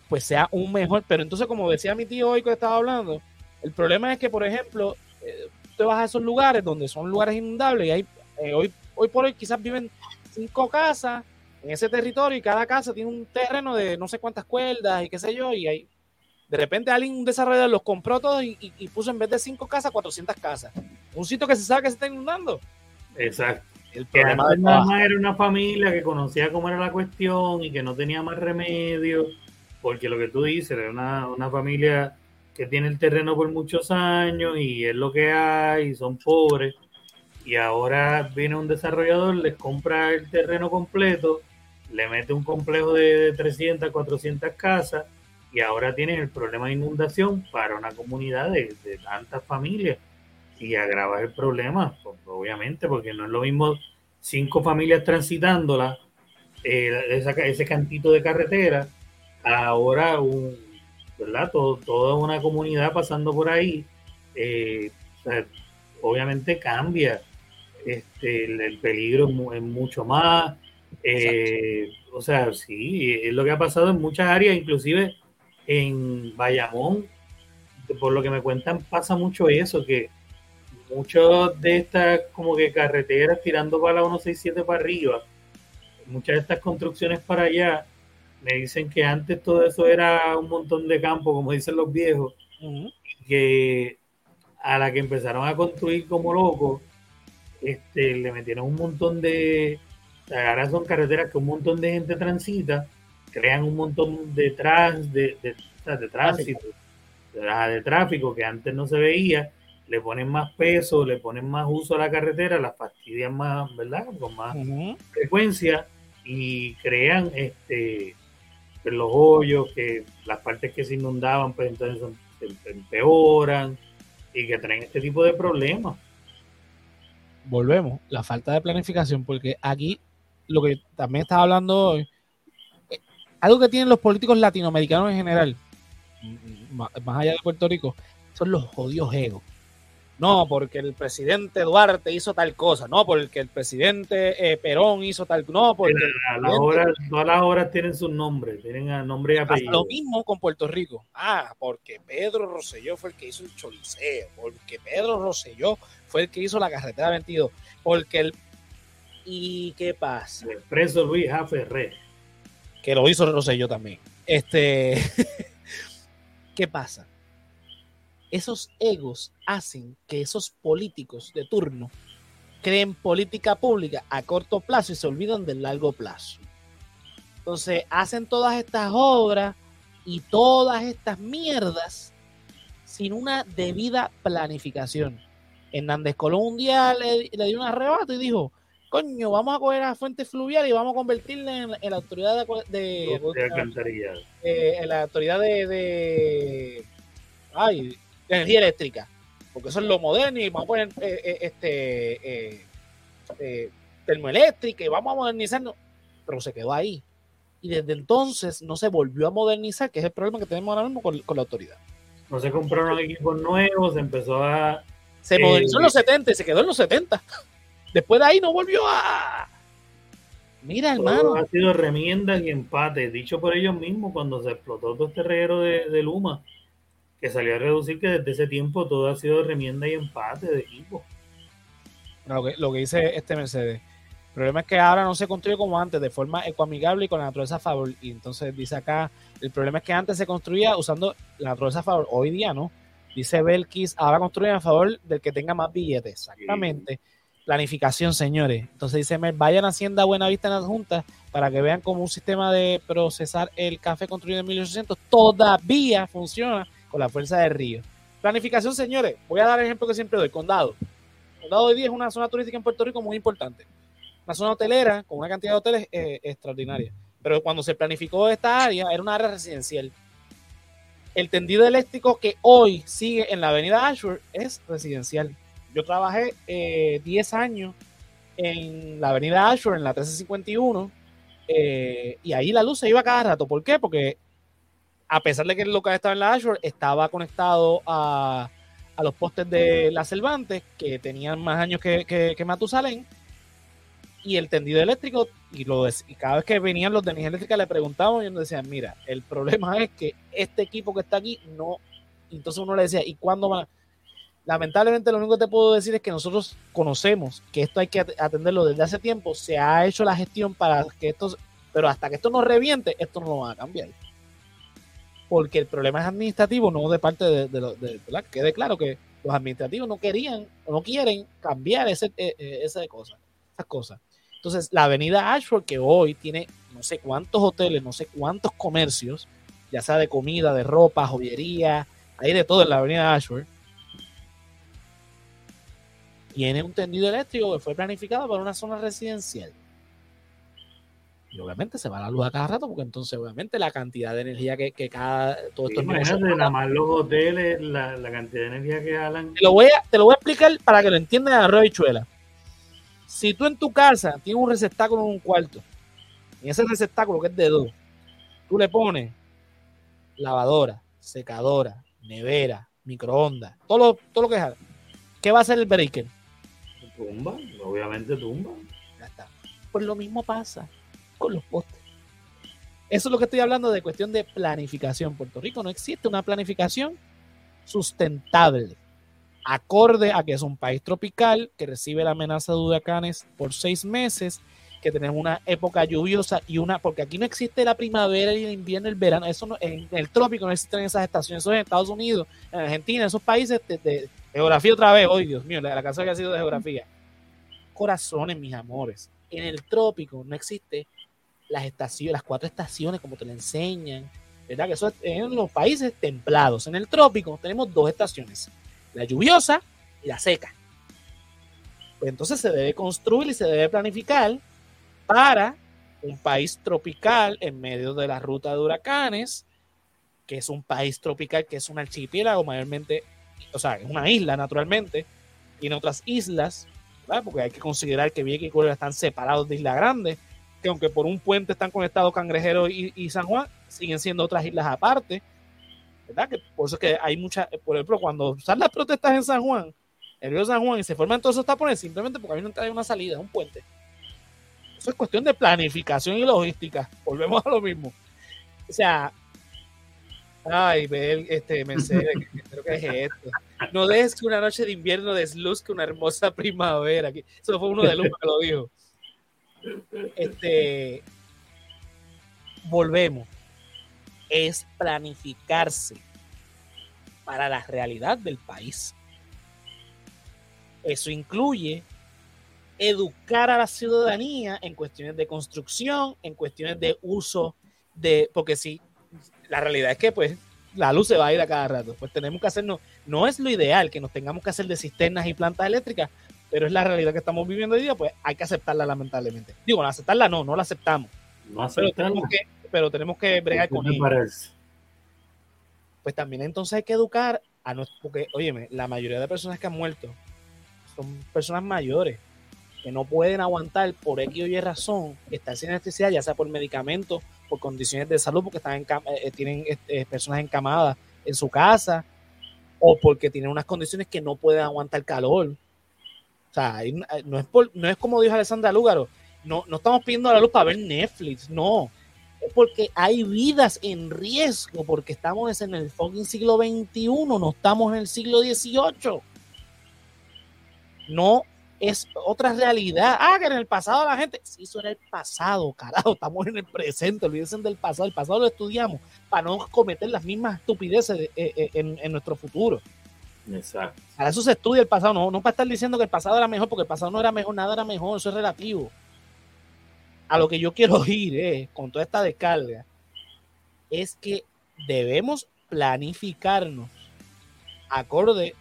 pues sea un mejor. Pero entonces, como decía mi tío hoy que estaba hablando, el problema es que, por ejemplo, eh, te vas a esos lugares donde son lugares inundables y hay, eh, hoy, hoy por hoy quizás viven cinco casas en ese territorio y cada casa tiene un terreno de no sé cuántas cuerdas y qué sé yo, y hay de repente alguien, un desarrollador, los compró todos y, puso en vez de cinco casas, 400 casas. Un sitio que se sabe que se está inundando.
Exacto. El problema de era una familia que conocía cómo era la cuestión y que no tenía más remedio, porque lo que tú dices, era una, una familia que tiene el terreno por muchos años y es lo que hay, y son pobres. Y ahora viene un desarrollador, les compra el terreno completo, le mete un complejo de 300, 400 casas y ahora tienen el problema de inundación para una comunidad de, tantas familias y agrava el problema, pues, obviamente, porque no es lo mismo cinco familias transitándola, eh, ese cantito de carretera, ahora un, ¿verdad? toda una comunidad pasando por ahí, eh, obviamente cambia, este, el, peligro es, mucho más, eh, o sea, sí, es lo que ha pasado en muchas áreas, inclusive en Bayamón, por lo que me cuentan, pasa mucho eso, que muchas de estas como que carreteras tirando para la 167 para arriba, muchas de estas construcciones para allá, me dicen que antes todo eso era un montón de campo, como dicen los viejos, que a la que empezaron a construir como locos, este, le metieron un montón de, ahora son carreteras que un montón de gente transita, crean un montón de, trans, de, de, de tránsito, de, tráfico que antes no se veía, le ponen más peso, le ponen más uso a la carretera, las fastidian más, ¿verdad? Con más frecuencia y crean este los hoyos, que las partes que se inundaban, pues entonces se empeoran y que traen este tipo de problemas.
Volvemos, la falta de planificación, porque aquí lo que también estaba hablando hoy, eh, algo que tienen los políticos latinoamericanos en general, más allá de Puerto Rico, son los jodidos egos. No, porque el presidente Duarte hizo tal cosa, no, porque el presidente eh, Perón hizo tal, no, porque
todas las obras tienen su nombre, tienen nombre y apellido.
Lo mismo con Puerto Rico. Ah, porque Pedro Rosselló fue el que hizo el Choliseo, porque Pedro Rosselló fue el que hizo la carretera 22, porque el ¿Y qué pasa?
El preso Luis A. Ferrer.
Que lo hizo Rosselló también. Este, ¿qué pasa? Esos egos hacen que esos políticos de turno creen política pública a corto plazo y se olvidan del largo plazo. Entonces hacen todas estas obras y todas estas mierdas sin una debida planificación. Hernández Colón un día le, dio un arrebato y dijo, coño, vamos a coger a fuente fluvial y vamos a convertirla en, la autoridad de, de, eh, en la autoridad de, de energía eléctrica, porque eso es lo moderno y vamos a poner eh, eh, este eh, termoeléctrica y vamos a modernizarnos, pero se quedó ahí. Y desde entonces no se volvió a modernizar, que es el problema que tenemos ahora mismo con, la autoridad.
No se compraron equipos nuevos, se empezó a...
Se modernizó en los 70 y se quedó en los 70. Después de ahí no volvió a... Mira, hermano.
Ha sido remiendas y empates, dicho por ellos mismos cuando se explotó todo este reguero de, de Luma que salió a reducir que desde ese tiempo todo ha sido remienda y empate de equipo.
Lo que, lo que dice este Mercedes. El problema es que ahora no se construye como antes, de forma ecoamigable y con la naturaleza a favor. Y entonces dice acá, el problema es que antes se construía usando la naturaleza a favor, hoy día no. Dice Belkis, ahora construyen a favor del que tenga más billetes. Exactamente. Planificación, señores. Entonces dice, vayan a Hacienda Buenavista en las juntas para que vean cómo un sistema de procesar el café construido en 1800 todavía funciona con la fuerza de río. Planificación, señores. Voy a dar el ejemplo que siempre doy. Condado. Condado de día es una zona turística en Puerto Rico muy importante. Una zona hotelera con una cantidad de hoteles eh, extraordinaria. Pero cuando se planificó esta área, era una área residencial. El tendido eléctrico que hoy sigue en la avenida Ashford es residencial. Yo trabajé 10 eh, años en la avenida Ashford, en la 1351, eh, y ahí la luz se iba cada rato. ¿Por qué? Porque a pesar de que el local estaba en la Ashford, estaba conectado a, los postes de la Cervantes, que tenían más años que, que, Matusalén, y el tendido eléctrico, y, lo, y cada vez que venían los de energía eléctrica le preguntábamos y nos decían, mira, el problema es que este equipo que está aquí no, entonces uno le decía, ¿y cuándo va? Lamentablemente lo único que te puedo decir es que nosotros conocemos que esto hay que atenderlo desde hace tiempo, se ha hecho la gestión para que esto, pero hasta que esto no reviente, esto no lo va a cambiar porque el problema es administrativo, no de parte de, de, de, Quede claro que los administrativos no querían no quieren cambiar ese, eh, eh, esa cosa, esas cosas. Entonces, la avenida Ashford, que hoy tiene no sé cuántos hoteles, no sé cuántos comercios, ya sea de comida, de ropa, joyería, hay de todo en la avenida Ashford, tiene un tendido eléctrico que fue planificado para una zona residencial. Y obviamente se va la luz a cada rato, porque entonces obviamente la cantidad de energía que, cada... Todo esto
nada más los hoteles, la, cantidad de energía que jalan.
Te lo, voy a, te lo voy a explicar para que lo entiendas a arroz y chuela. Si tú en tu casa tienes un receptáculo en un cuarto, y ese receptáculo que es de dos, tú le pones lavadora, secadora, nevera, microondas, todo lo, todo lo que es. ¿Qué va a hacer el breaker?
Tumba, obviamente tumba.
Ya está. Pues lo mismo pasa con los postes. Eso es lo que estoy hablando de cuestión de planificación. Puerto Rico no existe una planificación sustentable, acorde a que es un país tropical que recibe la amenaza de huracanes por seis meses, que tenemos una época lluviosa y una, porque aquí no existe la primavera y el invierno, el verano, eso no, en el trópico no existen esas estaciones, eso en Estados Unidos, en Argentina, esos países de, geografía otra vez, hoy Dios mío, la, la canción que ha sido de geografía. Corazones, mis amores, en el trópico no existe las estaciones, las cuatro estaciones, como te lo enseñan, ¿verdad? Que eso es en los países templados. En el trópico tenemos dos estaciones, la lluviosa y la seca. Pues entonces se debe construir y se debe planificar para un país tropical en medio de la ruta de huracanes, que es un país tropical, que es un archipiélago mayormente, o sea, es una isla naturalmente, en otras islas, ¿verdad? porque hay que considerar que Vieques y Culebra están separados de Isla Grande, que aunque por un puente están conectados Cangrejero y, San Juan, siguen siendo otras islas aparte. ¿Verdad? Que por eso es que hay muchas, por ejemplo, cuando salen las protestas en San Juan, el río San Juan, y se forman todos esos tapones simplemente porque hay una entrada y una salida, un puente. Eso es cuestión de planificación y logística. Volvemos a lo mismo. O sea, ay, ver, este, Mercedes, creo que es esto. No dejes que una noche de invierno desluzca una hermosa primavera. Eso fue uno de los que lo dijo. Este, volvemos. Es planificarse para la realidad del país. Eso incluye educar a la ciudadanía en cuestiones de construcción, en cuestiones de uso de, porque si la realidad es que pues la luz se va a ir a cada rato, pues tenemos que hacernos, no es lo ideal que nos tengamos que hacer de cisternas y plantas eléctricas, pero es la realidad que estamos viviendo hoy día, pues hay que aceptarla lamentablemente. Digo, aceptarla no, no la aceptamos. No pero tenemos que, pero tenemos que bregar con ella. Pues también entonces hay que educar a nuestro, porque, óyeme, la mayoría de personas que han muerto son personas mayores que no pueden aguantar por X o Y razón estar sin necesidad, ya sea por medicamentos, por condiciones de salud, porque están en, eh, tienen este, personas encamadas en su casa, o porque tienen unas condiciones que no pueden aguantar calor sea, no es, no es como dijo Alessandra Lúgaro, no, no estamos pidiendo la luz para ver Netflix, no. Es porque hay vidas en riesgo, porque estamos en el fucking siglo XXI, no estamos en el siglo XVIII. No es otra realidad. Ah, que en el pasado la gente. Sí, eso era el pasado, carajo. Estamos en el presente. Olvídense del pasado. El pasado lo estudiamos para no cometer las mismas estupideces eh, eh, en, en nuestro futuro. Exacto. Para eso se estudia el pasado, no, no para estar diciendo que el pasado era mejor, porque el pasado no era mejor, nada era mejor, eso es relativo. A lo que yo quiero ir eh, con toda esta descarga es que debemos planificarnos acorde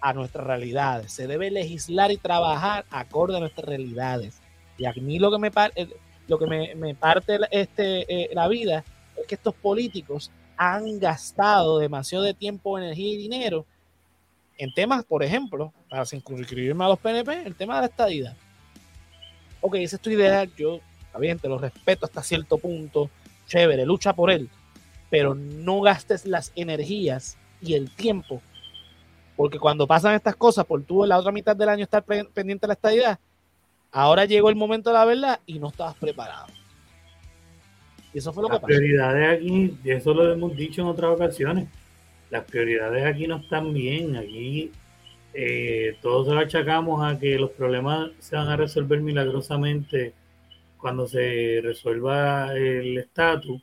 a nuestras realidades. Se debe legislar y trabajar acorde a nuestras realidades. Y a mí lo que me, eh, lo que me, parte este, eh, la vida es que estos políticos han gastado demasiado de tiempo, energía y dinero en temas, por ejemplo, para inscribirme a los PNP, el tema de la estadía. Ok, esa es tu idea, yo, está bien, te lo respeto hasta cierto punto, chévere, lucha por él, pero no gastes las energías y el tiempo, porque cuando pasan estas cosas, por tú en la otra mitad del año estar pendiente de la estadía, ahora llegó el momento de la verdad y no estabas preparado.
Y eso fue lo que pasó. Prioridades aquí, eso lo hemos dicho en otras ocasiones, las prioridades aquí no están bien. Aquí eh, todos lo achacamos a que los problemas se van a resolver milagrosamente cuando se resuelva el estatus,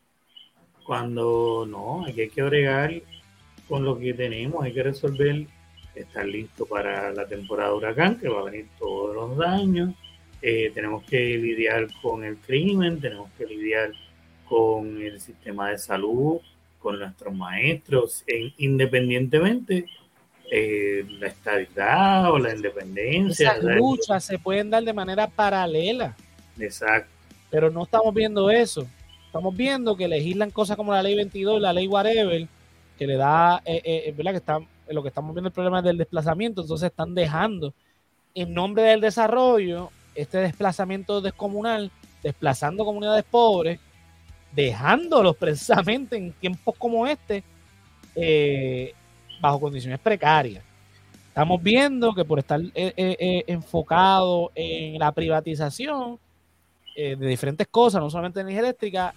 cuando no, aquí hay que bregar con lo que tenemos, hay que resolver, estar listo para la temporada de huracán, que va a venir todos los años, eh, tenemos que lidiar con el crimen, tenemos que lidiar con el sistema de salud, con nuestros maestros, independientemente eh, la estabilidad o la independencia.
Esas luchas se pueden dar de manera paralela.
Exacto.
Pero no estamos viendo eso. Estamos viendo que legislan cosas como la ley 22, la ley whatever, que le da, eh, eh, ¿verdad? Que está, lo que estamos viendo el problema del desplazamiento, entonces están dejando en nombre del desarrollo este desplazamiento descomunal, desplazando comunidades pobres dejándolos precisamente en tiempos como este eh, bajo condiciones precarias. Estamos viendo que por estar eh, eh, enfocado en la privatización de diferentes cosas, no solamente energía eléctrica,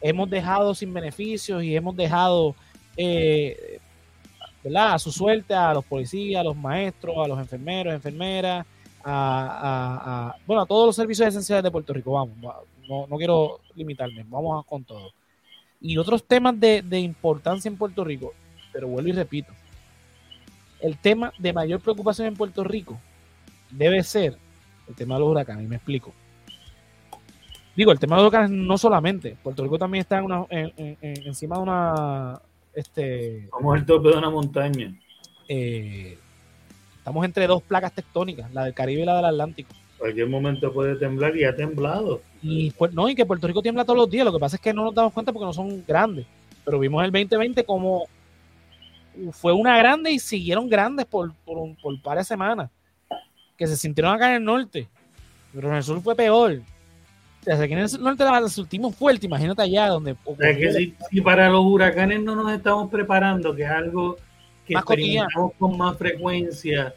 hemos dejado sin beneficios y hemos dejado a su suerte a los policías, a los maestros, a los enfermeros, enfermeras, a, bueno, a todos los servicios esenciales de Puerto Rico. Vamos, no, no quiero limitarme, vamos con todo. Y otros temas de, importancia en Puerto Rico, pero vuelvo y repito, el tema de mayor preocupación en Puerto Rico debe ser el tema de los huracanes, y me explico. Digo, el tema de los huracanes no solamente, Puerto Rico también está en una, encima de una... Este,
Como el tope de una montaña.
Eh, estamos entre dos placas tectónicas, la del Caribe y la del Atlántico
cualquier momento puede temblar y ha temblado.
Y pues no, y que Puerto Rico tiembla todos los días, lo que pasa es que no nos damos cuenta porque no son grandes, pero vimos el 2020 como fue una grande y siguieron grandes por, por, por varias semanas, que se sintieron acá en el norte. Pero en el sur fue peor. O sea, aquí en el norte la sentimos fuerte, imagínate allá donde...
O sea, que si, para los huracanes no nos estamos preparando, que es algo que experimentamos con más frecuencia,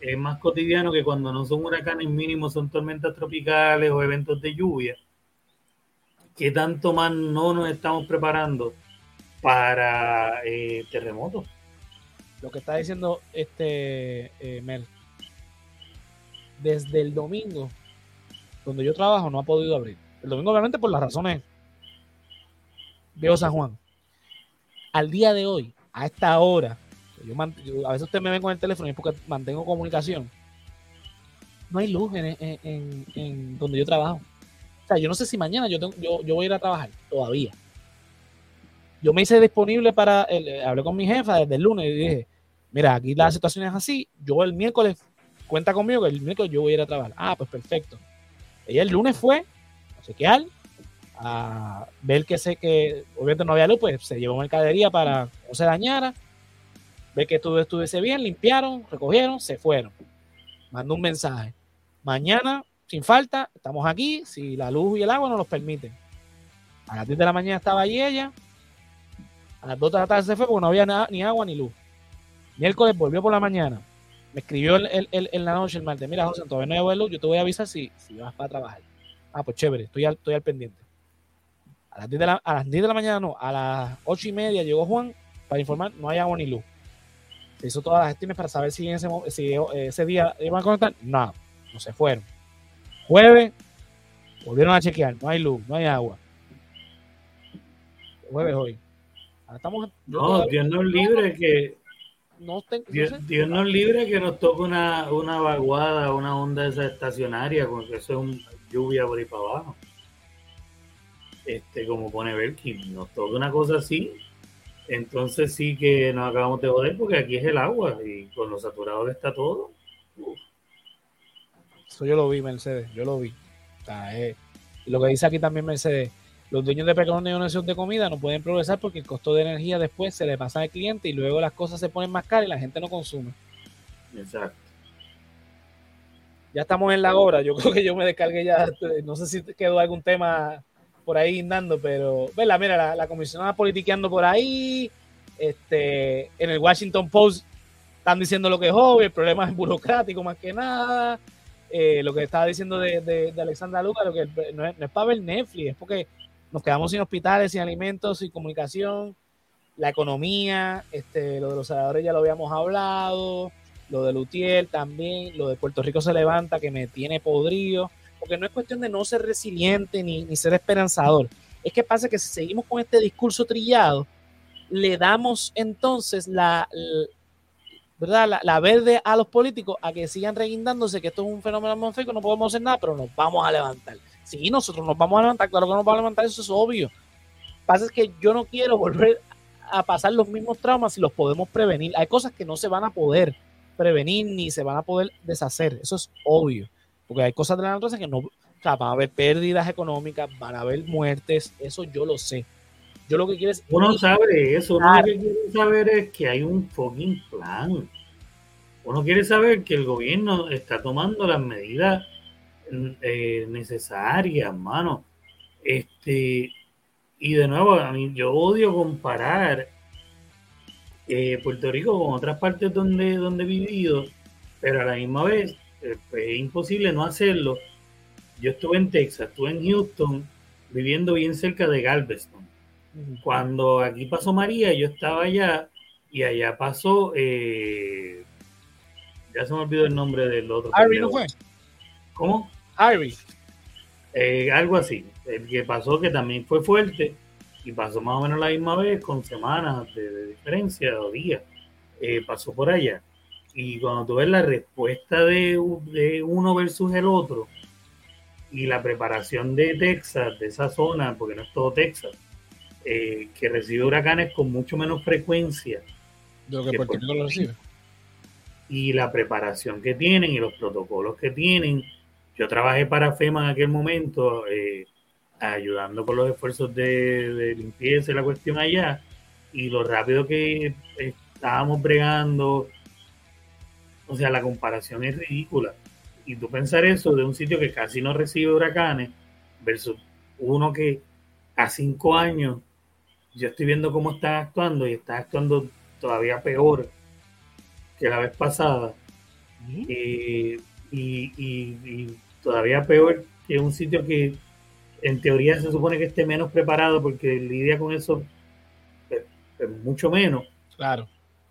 es más cotidiano que cuando no son huracanes mínimos, son tormentas tropicales o eventos de lluvia. ¿Qué tanto más no nos estamos preparando para eh, terremotos?
Lo que está diciendo este eh, Mel. Desde el domingo, donde yo trabajo, no ha podido abrir. El domingo, obviamente, por las razones de San Juan. Al día de hoy, a esta hora, a veces usted me ven con el teléfono y es porque mantengo comunicación. No hay luz en, donde yo trabajo. O sea, yo no sé si mañana yo, yo, voy a ir a trabajar todavía. Yo me hice disponible para, el, hablé con mi jefa desde el lunes y dije, mira, aquí la situación es así, yo el miércoles, cuenta conmigo que el miércoles yo voy a ir a trabajar. Ah, pues perfecto. Ella el lunes fue a chequear, a ver que sé que obviamente no había luz, pues se llevó mercadería para que no se dañara ve que todo estuviese bien, limpiaron, recogieron, se fueron. Mandó un mensaje. Mañana, sin falta, estamos aquí, si la luz y el agua nos los permiten. A las 10 de la mañana estaba allí ella. A las 2 de la tarde se fue porque no había ni agua ni luz. Miércoles volvió por la mañana. Me escribió en la noche el martes. Mira, José, todavía no hay luz. Yo te voy a avisar si, si vas para trabajar. Ah, pues chévere, estoy al, estoy al pendiente. A las, 10 de la, a las 10 de la mañana, no, a las 8 y media llegó Juan para informar, no hay agua ni luz hizo todas las gestiones para saber si, ese, si ese día iban a conectar. No, no se fueron. Jueves, volvieron a chequear. No hay luz, no hay agua. Jueves hoy.
Ahora estamos, no, Dios nos libre que. No Dios, nos libre que nos toque una, una vaguada, una onda esa estacionaria, con que eso es un lluvia por ahí para abajo. Este, como pone Belkin, nos toca una cosa así, entonces sí que nos acabamos de joder porque aquí es el agua y con lo saturado que está todo.
Eso yo lo vi, Mercedes, yo lo vi. Eh, lo que dice aquí también Mercedes, los dueños de pequeños negocios de comida no pueden progresar porque el costo de energía después se le pasa al cliente y luego las cosas se ponen más caras y la gente no consume. Exacto. Ya estamos en la hora, yo creo que yo me descargué ya, no sé si quedó algún tema por ahí guindando, pero, ¿verdad? Mira, la, la comisionada politiqueando por ahí, este, en el Washington Post están diciendo lo que es obvio, el problema es burocrático más que nada, eh, lo que estaba diciendo de, de, Alexandra Luca, lo que no es, para ver Netflix, es porque nos quedamos sin hospitales, sin alimentos, sin comunicación, la economía, este, lo de los salvadores ya lo habíamos hablado, lo de Lutiel también, lo de Puerto Rico se levanta que me tiene podrido porque no es cuestión de no ser resiliente ni, ser esperanzador. Es que pasa que si seguimos con este discurso trillado, le damos entonces la, ¿verdad? La, verde a los políticos a que sigan reguindándose que esto es un fenómeno atmosférico, no podemos hacer nada, pero nos vamos a levantar. Sí, nosotros nos vamos a levantar, claro que nos vamos a levantar, eso es obvio. Lo que pasa es que yo no quiero volver a pasar los mismos traumas si los podemos prevenir. Hay cosas que no se van a poder prevenir ni se van a poder deshacer, eso es obvio porque hay cosas de la naturaleza que no, o sea, van a haber pérdidas económicas, van a haber muertes, eso yo lo sé. Yo lo que quiero es...
Uno sabe eso, uno lo que quiere saber es que hay un fucking plan. Uno quiere saber que el gobierno está tomando las medidas eh, necesarias, mano. Este, y de nuevo, a mí yo odio comparar eh, Puerto Rico con otras partes donde, donde he vivido, pero a la misma vez eh, pues, es imposible no hacerlo. Yo estuve en Texas, estuve en Houston, viviendo bien cerca de Galveston. Cuando aquí pasó María, yo estaba allá y allá pasó, eh, ya se me olvidó el nombre del otro.
Harry no fue.
¿Cómo?
Harry.
Eh, algo así. El que pasó que también fue fuerte y pasó más o menos la misma vez con semanas de, diferencia o días. pasó por allá. Y cuando tú ves la respuesta de, uno versus el otro y la preparación de Texas, de esa zona, porque no es todo Texas, eh, que recibe huracanes con mucho menos frecuencia. lo que Puerto Rico lo recibe. Y la preparación que tienen y los protocolos que tienen. Yo trabajé para FEMA en aquel momento, eh, ayudando con los esfuerzos de, de limpieza y la cuestión allá, y lo rápido que estábamos bregando, o sea, la comparación es ridícula. y tú pensar eso de un sitio que casi no recibe huracanes versus uno que a cinco años yo estoy viendo cómo está actuando y está actuando todavía peor que la vez pasada. y, todavía peor que un sitio que en teoría se supone que esté menos preparado porque lidia con eso pues, pues, mucho menos.
Claro.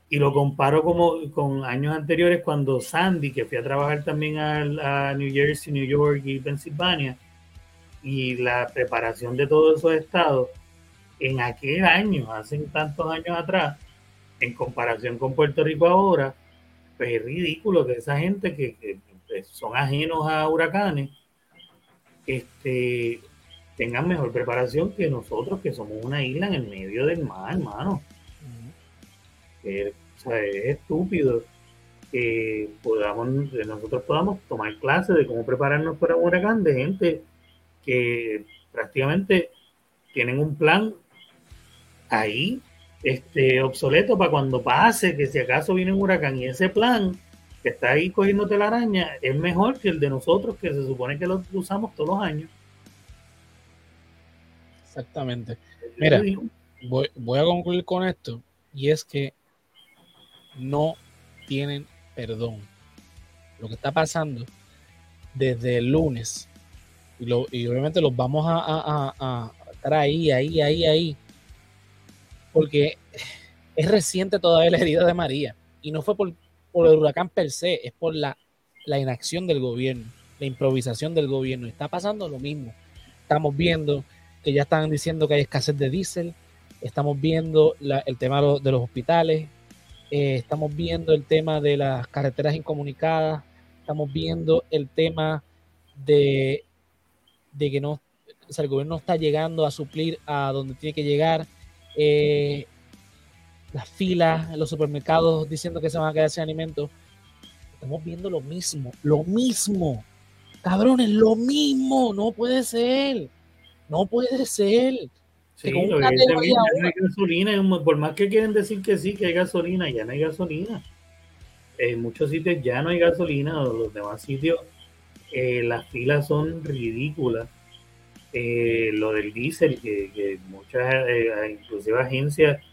Y lo comparo como con años anteriores cuando Sandy, que fui a trabajar también a, New Jersey, New York y Pensilvania, y la preparación de todos esos estados, en aquel año, hace tantos años atrás, en comparación con Puerto Rico ahora, pues es ridículo que esa gente que, son ajenos a huracanes este, tengan mejor preparación que nosotros, que somos una isla en el medio del mar, hermano. Es estúpido que podamos, nosotros podamos tomar clases de cómo prepararnos para un huracán de gente que prácticamente tienen un plan ahí este, obsoleto para cuando pase, que si acaso viene un huracán y ese plan que está ahí cogiéndote la araña es mejor que el de nosotros que se supone que lo usamos todos los años.
Exactamente. Mira, voy, voy a concluir con esto y es que no tienen perdón. Lo que está pasando desde el lunes y, lo, y obviamente los vamos a, estar ahí, ahí, ahí, ahí porque es reciente todavía la herida de María y no fue por, por el huracán per se, es por la, la inacción del gobierno, la improvisación del gobierno. Está pasando lo mismo. Estamos viendo que ya están diciendo que hay escasez de diésel, estamos viendo el tema de los hospitales, eh, estamos viendo el tema de las carreteras incomunicadas, estamos viendo el tema de, de que no, el gobierno no está llegando a suplir a donde tiene que llegar eh, las filas los supermercados diciendo que se van a quedar sin alimentos. Estamos viendo lo mismo, lo mismo. Cabrones, lo mismo. No puede ser. No puede ser.
Sí, no hay gasolina. Por más que quieren decir que sí, que hay gasolina, ya no hay gasolina. En muchos sitios ya no hay gasolina, o los demás sitios eh, las filas son ridículas eh, lo del diésel, que, muchas, eh, inclusive agencias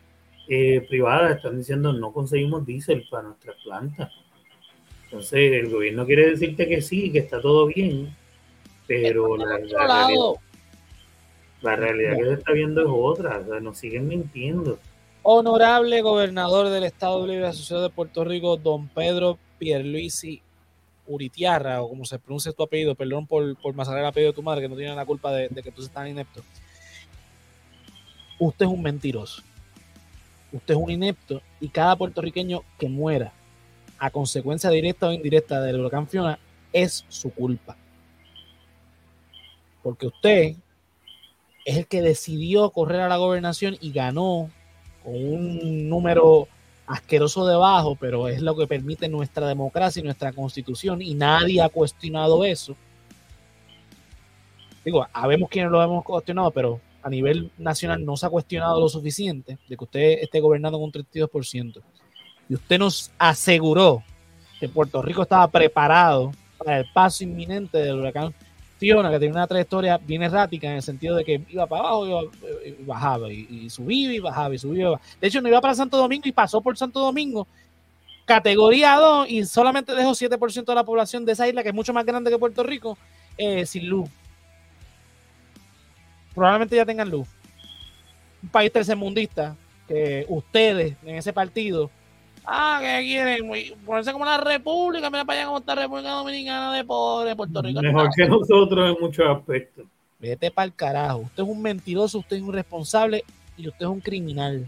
privadas están diciendo no conseguimos diésel para nuestras plantas. Entonces el gobierno quiere decirte que sí, que está todo bien, pero la, realidad, que se está viendo es otra, nos siguen mintiendo.
Honorable gobernador del Estado Libre Asociado de Puerto Rico, don Pedro Pierluisi Uritiarra, o como se pronuncia tu apellido, perdón por, por masacrar el apellido de tu madre, que no tiene la culpa de, que tú seas tan inepto. Usted es un mentiroso. Usted es un inepto y cada puertorriqueño que muera a consecuencia directa o indirecta del huracán Fiona es su culpa. Porque usted es el que decidió correr a la gobernación y ganó con un número asqueroso debajo, pero es lo que permite nuestra democracia y nuestra constitución y nadie ha cuestionado eso. Digo, sabemos quienes lo hemos cuestionado, pero a nivel nacional no se ha cuestionado lo suficiente de que usted esté gobernando con un 32%. Y usted nos aseguró que Puerto Rico estaba preparado para el paso inminente del huracán Que tiene una trayectoria bien errática en el sentido de que iba para abajo y, bajaba, y, subía y bajaba, y subía. De hecho, no iba para Santo Domingo y pasó por Santo Domingo, categoría 2, y solamente dejó 7% de la población de esa isla, que es mucho más grande que Puerto Rico, eh, sin luz. Probablemente ya tengan luz. Un país tercermundista, que ustedes en ese partido Ah, que quieren ponerse como la República, mira para allá como está República Dominicana de pobre, Puerto Rico.
Mejor que nosotros en muchos aspectos.
Vete para el carajo. Usted es un mentiroso, usted es un responsable y usted es un criminal.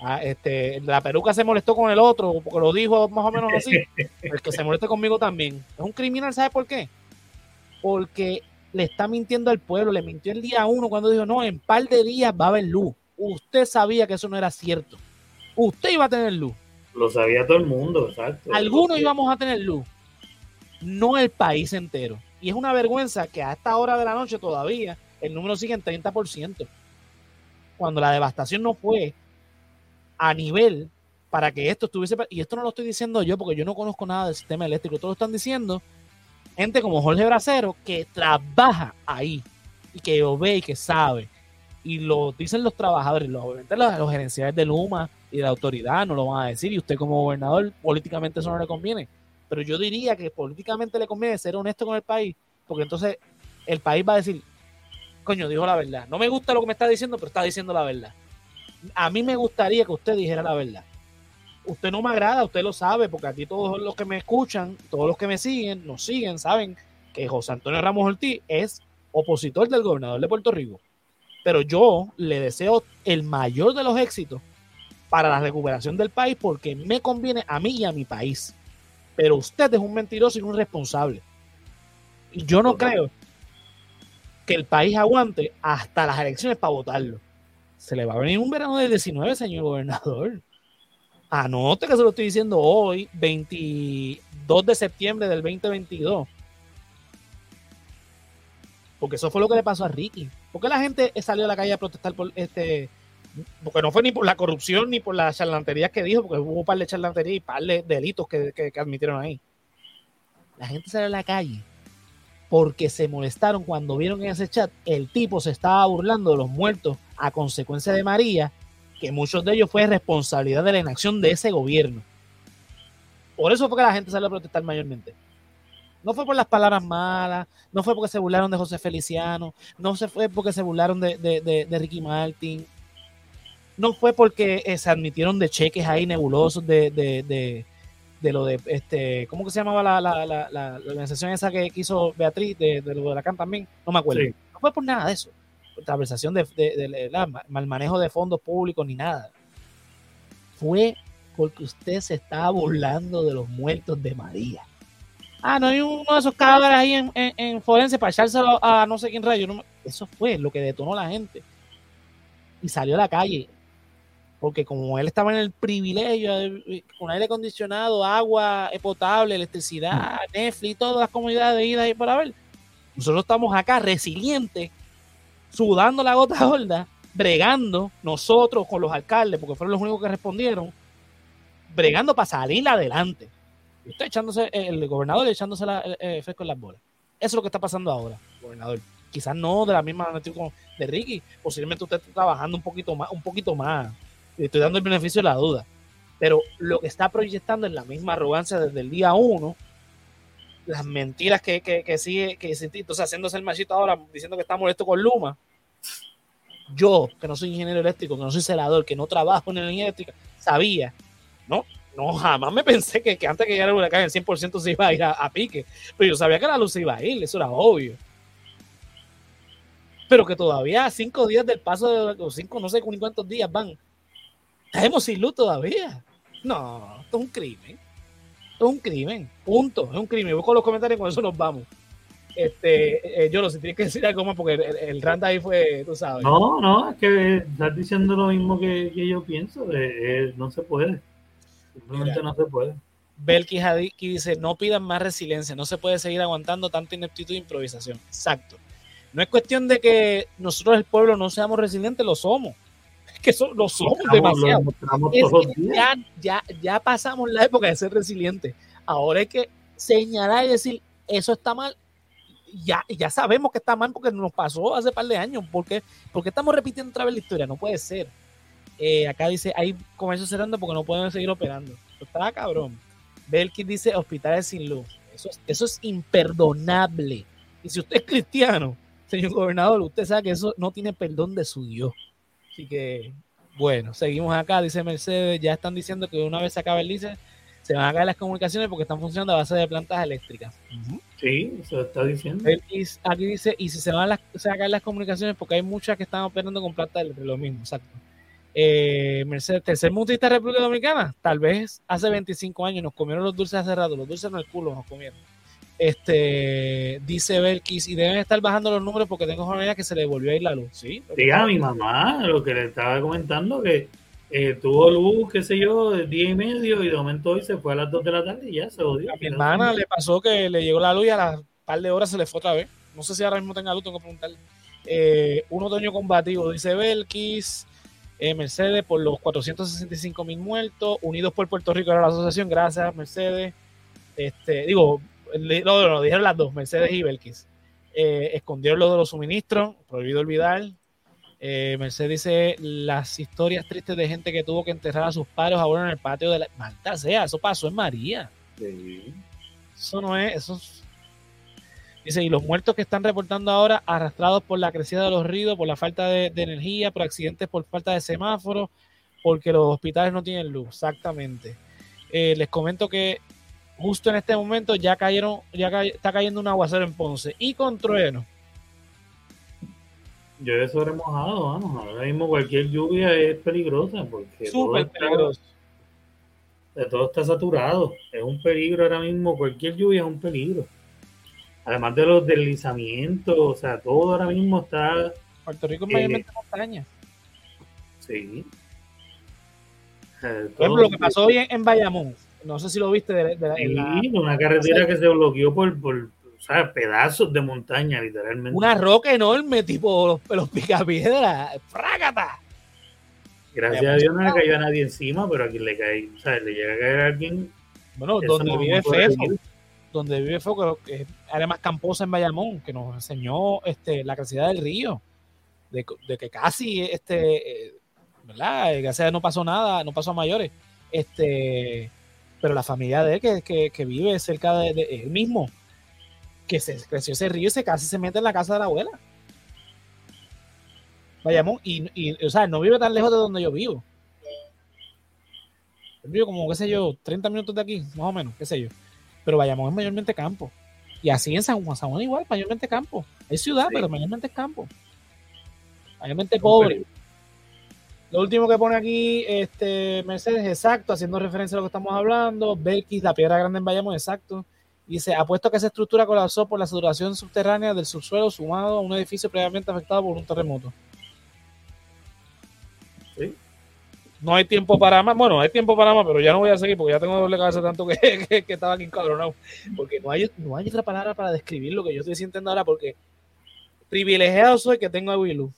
Ah, este, la peruca se molestó con el otro, porque lo dijo más o menos así. el que se moleste conmigo también. Es un criminal, ¿sabe por qué? Porque le está mintiendo al pueblo, le mintió el día uno cuando dijo, no, en par de días va a haber luz. Usted sabía que eso no era cierto. Usted iba a tener luz.
Lo sabía todo el mundo, exacto.
Algunos íbamos a tener luz, no el país entero. Y es una vergüenza que a esta hora de la noche todavía el número sigue en 30%. Cuando la devastación no fue a nivel para que esto estuviese. Y esto no lo estoy diciendo yo porque yo no conozco nada del sistema eléctrico. Todos lo están diciendo gente como Jorge Bracero que trabaja ahí y que lo ve y que sabe. Y lo dicen los trabajadores, obviamente los, los gerenciales de Luma y de la autoridad no lo van a decir. Y usted como gobernador, políticamente eso no le conviene. Pero yo diría que políticamente le conviene ser honesto con el país, porque entonces el país va a decir, coño, dijo la verdad. No me gusta lo que me está diciendo, pero está diciendo la verdad. A mí me gustaría que usted dijera la verdad. Usted no me agrada, usted lo sabe, porque aquí todos los que me escuchan, todos los que me siguen, nos siguen, saben que José Antonio Ramos Ortiz es opositor del gobernador de Puerto Rico. Pero yo le deseo el mayor de los éxitos para la recuperación del país porque me conviene a mí y a mi país. Pero usted es un mentiroso y un responsable. Y yo no creo que el país aguante hasta las elecciones para votarlo. Se le va a venir un verano del 19, señor gobernador. Anote que se lo estoy diciendo hoy, 22 de septiembre del 2022 porque eso fue lo que le pasó a Ricky. ¿Por qué la gente salió a la calle a protestar por este? Porque no fue ni por la corrupción ni por las charlanterías que dijo, porque hubo un par de charlanterías y un par de delitos que, que admitieron ahí. La gente salió a la calle porque se molestaron cuando vieron en ese chat el tipo se estaba burlando de los muertos a consecuencia de María, que muchos de ellos fue responsabilidad de la inacción de ese gobierno. Por eso fue que la gente salió a protestar mayormente. No fue por las palabras malas, no fue porque se burlaron de José Feliciano, no se fue porque se burlaron de, Ricky Martin, no fue porque eh, se admitieron de cheques ahí nebulosos de, lo de, este, ¿cómo que se llamaba la, la, la, la organización esa que hizo Beatriz, de, lo de la CAN también? No me acuerdo. No fue por nada de eso, por conversación de, mal manejo de fondos públicos ni nada. Fue porque usted se estaba burlando de los muertos de María. Ah, no hay uno de esos cadáveres ahí en, en, Forense para echárselo a no sé quién rayo. eso fue lo que detonó la gente. Y salió a la calle. Porque como él estaba en el privilegio con aire acondicionado, agua potable, electricidad, Netflix, todas las comunidades de ida y para ver. Nosotros estamos acá resilientes, sudando la gota gorda, bregando nosotros con los alcaldes, porque fueron los únicos que respondieron, bregando para salir adelante usted echándose, el gobernador echándose la, eh, fresco en las bolas. Eso es lo que está pasando ahora, gobernador. Quizás no de la misma como de Ricky, posiblemente usted está trabajando un poquito más, un poquito más. Estoy dando el beneficio de la duda. Pero lo que está proyectando es la misma arrogancia desde el día uno, las mentiras que, que, que sigue, que entonces haciéndose el machito ahora, diciendo que está molesto con Luma. Yo, que no soy ingeniero eléctrico, que no soy celador, que no trabajo en energía eléctrica, sabía, ¿no? No, jamás me pensé que, antes que llegara el huracán el 100% se iba a ir a, pique. Pero yo sabía que la luz se iba a ir, eso era obvio. Pero que todavía cinco días del paso de los cinco, no sé cuántos días van. Estamos sin luz todavía. No, esto es un crimen. Esto es un crimen. Punto. Es un crimen. Voy con los comentarios y con eso nos vamos. Este, eh, yo lo sé, tienes que decir algo más porque el, el ahí fue, tú sabes.
No, no, es que estás diciendo lo mismo que, yo pienso. Eh, no se puede. Simplemente no se puede.
Belki dice, no pidan más resiliencia, no se puede seguir aguantando tanta ineptitud e improvisación. Exacto. No es cuestión de que nosotros el pueblo no seamos resilientes, lo somos. Es que lo somos demasiado. ya, ya, ya pasamos la época de ser resilientes. Ahora hay que señalar y decir, eso está mal. Ya, ya sabemos que está mal porque nos pasó hace par de años. ¿Por qué? Porque estamos repitiendo otra vez la historia. No puede ser. Eh, acá dice, hay comercios cerrando porque no pueden seguir operando. está cabrón. Belkin dice, hospitales sin luz. Eso es, eso es imperdonable. Y si usted es cristiano, señor gobernador, usted sabe que eso no tiene perdón de su Dios. Así que, bueno, seguimos acá. Dice Mercedes, ya están diciendo que una vez se acabe el lice, se van a caer las comunicaciones porque están funcionando a base de plantas eléctricas.
Sí, eso está diciendo.
Aquí dice, y si se van, las, se van a caer las comunicaciones porque hay muchas que están operando con plantas eléctricas, lo mismo, exacto. Eh, Mercedes, tercer mundista de República Dominicana, tal vez hace 25 años nos comieron los dulces hace rato, los dulces en el culo nos comieron. Este, dice Belkis, y deben estar bajando los números porque tengo jornada que se le volvió a ir la luz, ¿sí?
Diga a mi mamá, lo que le estaba comentando, que eh, tuvo luz, qué sé yo, de día y medio, y de momento hoy se fue a las 2 de la tarde y ya se odió.
A mi hermana le pasó que le llegó la luz y a las par de horas se le fue otra vez. No sé si ahora mismo tenga luz, tengo que preguntarle. Eh, un otoño combativo, dice Belkis. Eh, Mercedes por los 465 mil muertos, Unidos por Puerto Rico era la asociación, gracias Mercedes. Este, digo, no, no, dijeron las dos, Mercedes y Belkis. Eh, escondieron lo de los suministros, prohibido olvidar. Eh, Mercedes dice las historias tristes de gente que tuvo que enterrar a sus padres ahora en el patio de la. Malta sea, eso pasó en María. Eso no es, eso Dice, y los muertos que están reportando ahora arrastrados por la crecida de los ríos, por la falta de, energía, por accidentes, por falta de semáforos, porque los hospitales no tienen luz. Exactamente. Eh, les comento que justo en este momento ya cayeron, ya está cayendo un aguacero en Ponce y con trueno.
Llueve sobre mojado, vamos. Ahora mismo cualquier lluvia es peligrosa porque
súper peligroso.
todo está saturado. Es un peligro ahora mismo. Cualquier lluvia es un peligro. Además de los deslizamientos, o sea, todo ahora mismo está.
Puerto Rico es mayormente montaña.
Sí.
Por ejemplo, lo que pasó hoy en Bayamón no sé si lo viste. De,
sí, una carretera que se bloqueó por, por pedazos de montaña, literalmente.
Una roca enorme, tipo los, los picapiedras. ¡Frágata!
Gracias a Dios no le cayó a nadie encima, pero aquí le cae, o sea, le llega a caer a alguien.
Bueno, donde vive Fefo, donde vive Fefo, que es área más camposa en Bayamón, que nos enseñó este, la crecida del río, de, que casi, este, eh, ¿verdad? Gracias a Dios no pasó nada, no pasó a mayores. Este, pero la familia de él que, vive cerca de, él mismo, que se creció ese río y se casi se mete en la casa de la abuela. Vayamos, y, y, o sea, no vive tan lejos de donde yo vivo. Yo vivo como, qué sé yo, 30 minutos de aquí, más o menos, qué sé yo. Pero vayamos es mayormente campo. Y así en San Juan, San Juan igual, mayormente campo. Es ciudad, pero mayormente es campo. Mayormente pobre. Lo último que pone aquí, este Mercedes, exacto, haciendo referencia a lo que estamos hablando. Belkis, la piedra grande en Bayamón, exacto. Dice, apuesto que esa estructura colapsó por la saturación subterránea del subsuelo sumado a un edificio previamente afectado por un terremoto.
¿Sí?
No hay tiempo para más. Bueno, hay tiempo para más, pero ya no voy a seguir porque ya tengo doble cabeza tanto que, que, estaba aquí encabronado. Porque no hay, no hay otra palabra para describir lo que yo estoy sintiendo ahora porque privilegiado soy que tengo a Willu.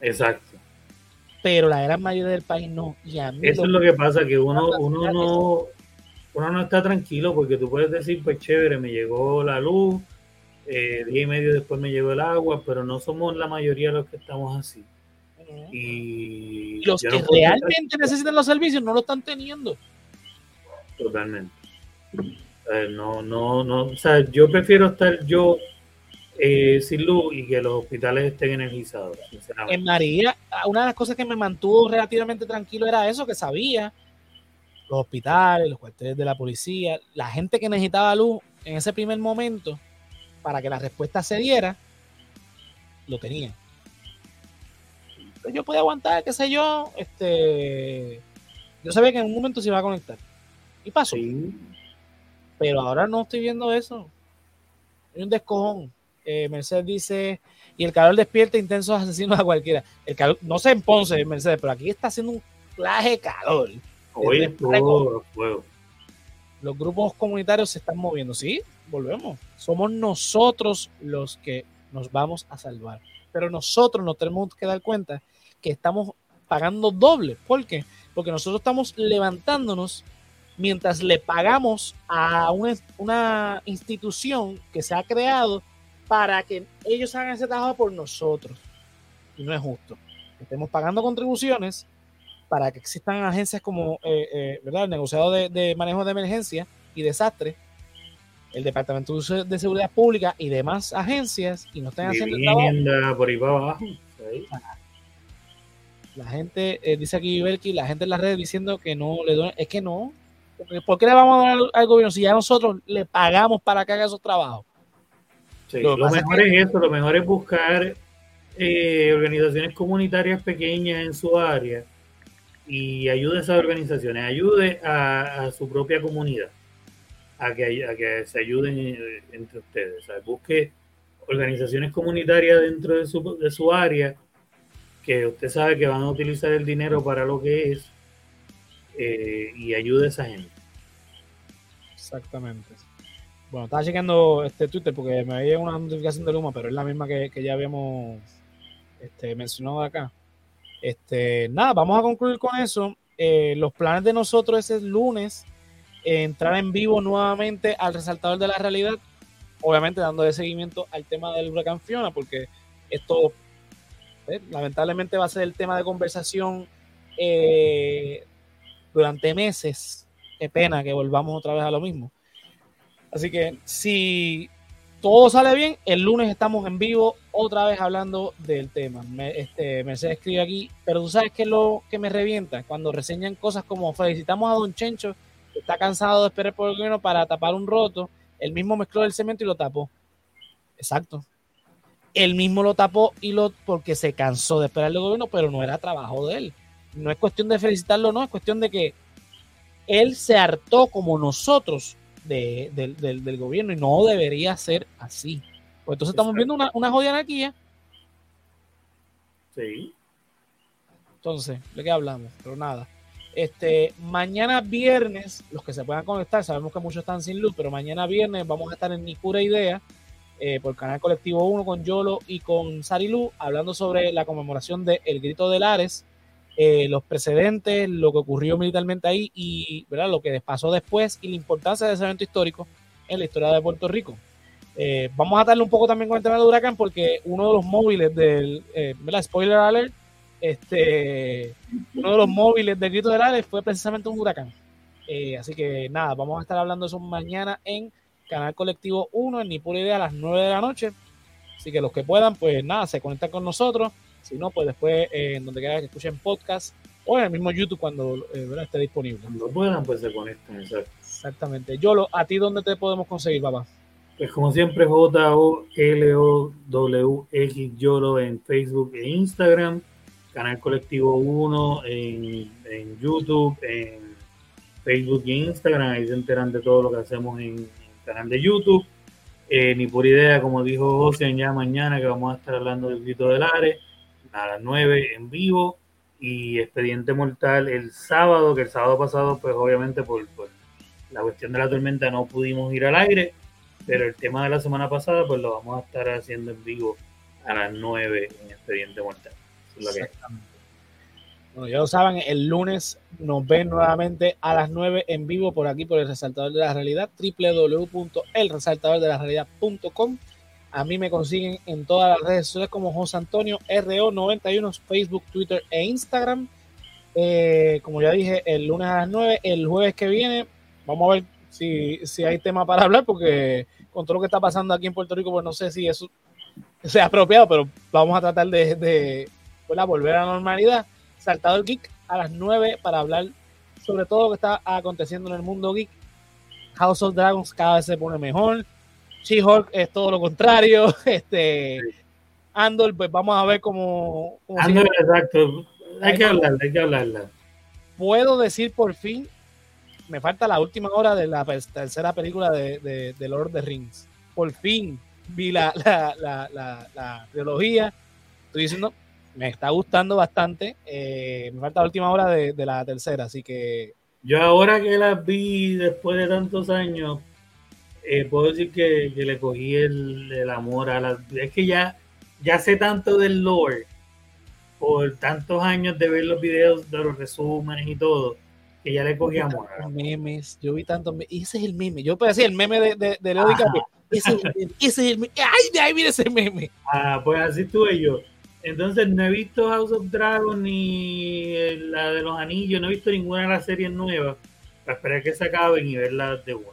Exacto
pero la gran mayoría del país no. Y
a Eso es lo que pasa, que uno, uno no uno no está tranquilo porque tú puedes decir, pues chévere, me llegó la luz, eh, día y medio después me llegó el agua, pero no somos la mayoría los que estamos así. Y
los que realmente necesitan los servicios no lo están teniendo.
Totalmente. no, no, no, o sea, yo prefiero estar yo eh, sin luz y que los hospitales estén energizados.
En María, una de las cosas que me mantuvo relativamente tranquilo era eso, que sabía los hospitales, los cuarteles de la policía, la gente que necesitaba luz en ese primer momento para que la respuesta se diera, lo tenía. Yo podía aguantar, qué sé yo, este, yo sabía que en un momento se iba a conectar. Y pasó. Pero ahora no estoy viendo eso. Hay un descojón. Eh, Mercedes dice, y el calor despierta intensos asesinos a cualquiera. El calor, no sé en Ponce, Mercedes, pero aquí está haciendo un plaje calor.
Hoy
Los grupos comunitarios se están moviendo, ¿sí? Volvemos. Somos nosotros los que nos vamos a salvar. Pero nosotros nos tenemos que dar cuenta que estamos pagando doble. ¿Por qué? Porque nosotros estamos levantándonos mientras le pagamos a una, una institución que se ha creado para que ellos hagan ese trabajo por nosotros. Y no es justo. Estemos pagando contribuciones para que existan agencias como eh, eh, ¿verdad? el negociado de, manejo de emergencia y desastre, el Departamento de Seguridad Pública y demás agencias y no estén haciendo
trabajo. por ahí para abajo.
La gente, eh, dice aquí Belki, la gente en las redes diciendo que no le doy, es que no. ¿Por qué le vamos a dar al gobierno si ya nosotros le pagamos para que haga esos trabajos?
lo, mejor es, eso, lo mejor es buscar eh, organizaciones comunitarias pequeñas en su área y ayude a esas organizaciones, ayude a, su propia comunidad a que, a que se ayuden eh, entre ustedes. busque organizaciones comunitarias dentro de su, de su área que usted sabe que van a utilizar el dinero para lo que es eh, y ayude a esa gente.
Exactamente. Bueno, estaba chequeando este Twitter porque me había una notificación de Luma, pero es la misma que, ya habíamos este, mencionado acá. Este, nada, vamos a concluir con eso. Eh, los planes de nosotros ese lunes entrar en vivo nuevamente al resaltador de la realidad, obviamente dando de seguimiento al tema del huracán Fiona, porque esto eh, lamentablemente va a ser el tema de conversación eh, durante meses. Qué pena que volvamos otra vez a lo mismo. Así que si todo sale bien, el lunes estamos en vivo otra vez hablando del tema. Me, este, Mercedes escribe aquí, pero tú sabes que lo que me revienta cuando reseñan cosas como felicitamos a Don Chencho, que está cansado de esperar por el gobierno para tapar un roto, él mismo mezcló el cemento y lo tapó. Exacto. Él mismo lo tapó y lo porque se cansó de esperar el gobierno, pero no era trabajo de él. No es cuestión de felicitarlo, no, es cuestión de que él se hartó como nosotros del, gobierno y no debería ser así. Pues entonces estamos viendo una, una jodida anarquía.
Sí.
Entonces, ¿de qué hablamos? Pero nada. Este, mañana viernes, los que se puedan conectar, sabemos que muchos están sin luz, pero mañana viernes vamos a estar en Ni Pura Idea eh, por Canal Colectivo 1 con Yolo y con Sarilu, hablando sobre la conmemoración de El Grito de Lares, eh, los precedentes, lo que ocurrió militarmente ahí y ¿verdad? lo que pasó después y la importancia de ese evento histórico en la historia de Puerto Rico. Eh, vamos a darle un poco también con el tema del huracán porque uno de los móviles del, eh, ¿verdad? Spoiler alert, este, uno de los móviles del grito del Ares fue precisamente un huracán. así que nada, vamos a estar hablando de eso mañana en Canal Colectivo 1 en Ni Pura Idea a las 9 de la noche. Así que los que puedan, pues nada, se conectan con nosotros. Si no, pues después eh, en donde quiera que escuchen podcast o en el mismo YouTube cuando eh, esté disponible.
Cuando puedan, pues se conectan,
Exactamente. Yolo, ¿a ti dónde te podemos conseguir, papá?
Pues como siempre, J-O-L-O-W-X Yolo en Facebook e Instagram, Canal Colectivo 1 en, en YouTube, en Facebook e Instagram, ahí se enteran de todo lo que hacemos en canal de YouTube. Eh, ni por idea, como dijo José, ya mañana que vamos a estar hablando del grito del Ares a las 9 en vivo y Expediente Mortal el sábado, que el sábado pasado, pues obviamente por, la cuestión de la tormenta no pudimos ir al aire, pero el tema de la semana pasada, pues lo vamos a estar haciendo en vivo a las 9 en Expediente Mortal.
Bueno, ya lo saben, el lunes nos ven nuevamente a las 9 en vivo por aquí por el Resaltador de la Realidad, www.elresaltadordelarrealidad.com. A mí me consiguen en todas las redes sociales como José Antonio RO91, Facebook, Twitter e Instagram. Eh, como ya dije, el lunes a las 9, el jueves que viene, vamos a ver si, si hay tema para hablar, porque con todo lo que está pasando aquí en Puerto Rico, pues no sé si eso sea apropiado, pero vamos a tratar de, de volver a la normalidad. Saltador Geek a las 9 para hablar sobre todo lo que está aconteciendo en el mundo geek. House of Dragons cada vez se pone mejor. She-Hulk es todo lo contrario. Este, Andor, pues vamos a ver cómo.
Andor, exacto. Hay que hablarla, hay que hablarla.
Puedo decir por fin, me falta la última hora de la tercera película de, de, Lord of the Rings. Por fin vi la, la, la, la, trilogía. Estoy diciendo, me está gustando bastante. Eh, me falta la última hora de, de la tercera, así que.
Yo ahora que la vi después de tantos años, eh, puedo decir que, le cogí el, amor a la... Es que ya, ya sé tanto del lore por tantos años de ver los videos de los resúmenes y todo, que ya le cogí amor.
Memes, yo vi tantos memes. Ese es el meme. Yo puedo decir el meme de, de, de Leo DiCaprio. Ese es el meme. Ese es el meme. ¡Ay, de ahí viene ese meme!
Ah, pues así estuve yo. Entonces no he visto House of Dragon ni la de los anillos, no he visto ninguna de las series nuevas para esperar que se acaben y verlas de una.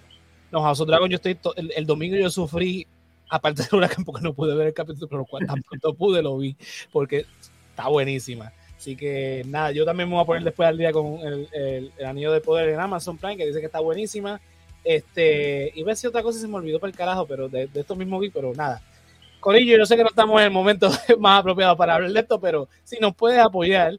No, House of Dragon, yo estoy. El, domingo yo sufrí, aparte del huracán, porque no pude ver el capítulo, pero pronto pude lo vi, porque está buenísima. Así que nada, yo también me voy a poner después al día con el, anillo de poder en Amazon Prime, que dice que está buenísima. Este, y ver si otra cosa se me olvidó para el carajo, pero de, de esto mismo vi, pero nada. Corillo, yo sé que no estamos en el momento más apropiado para hablar de esto, pero si nos puedes apoyar,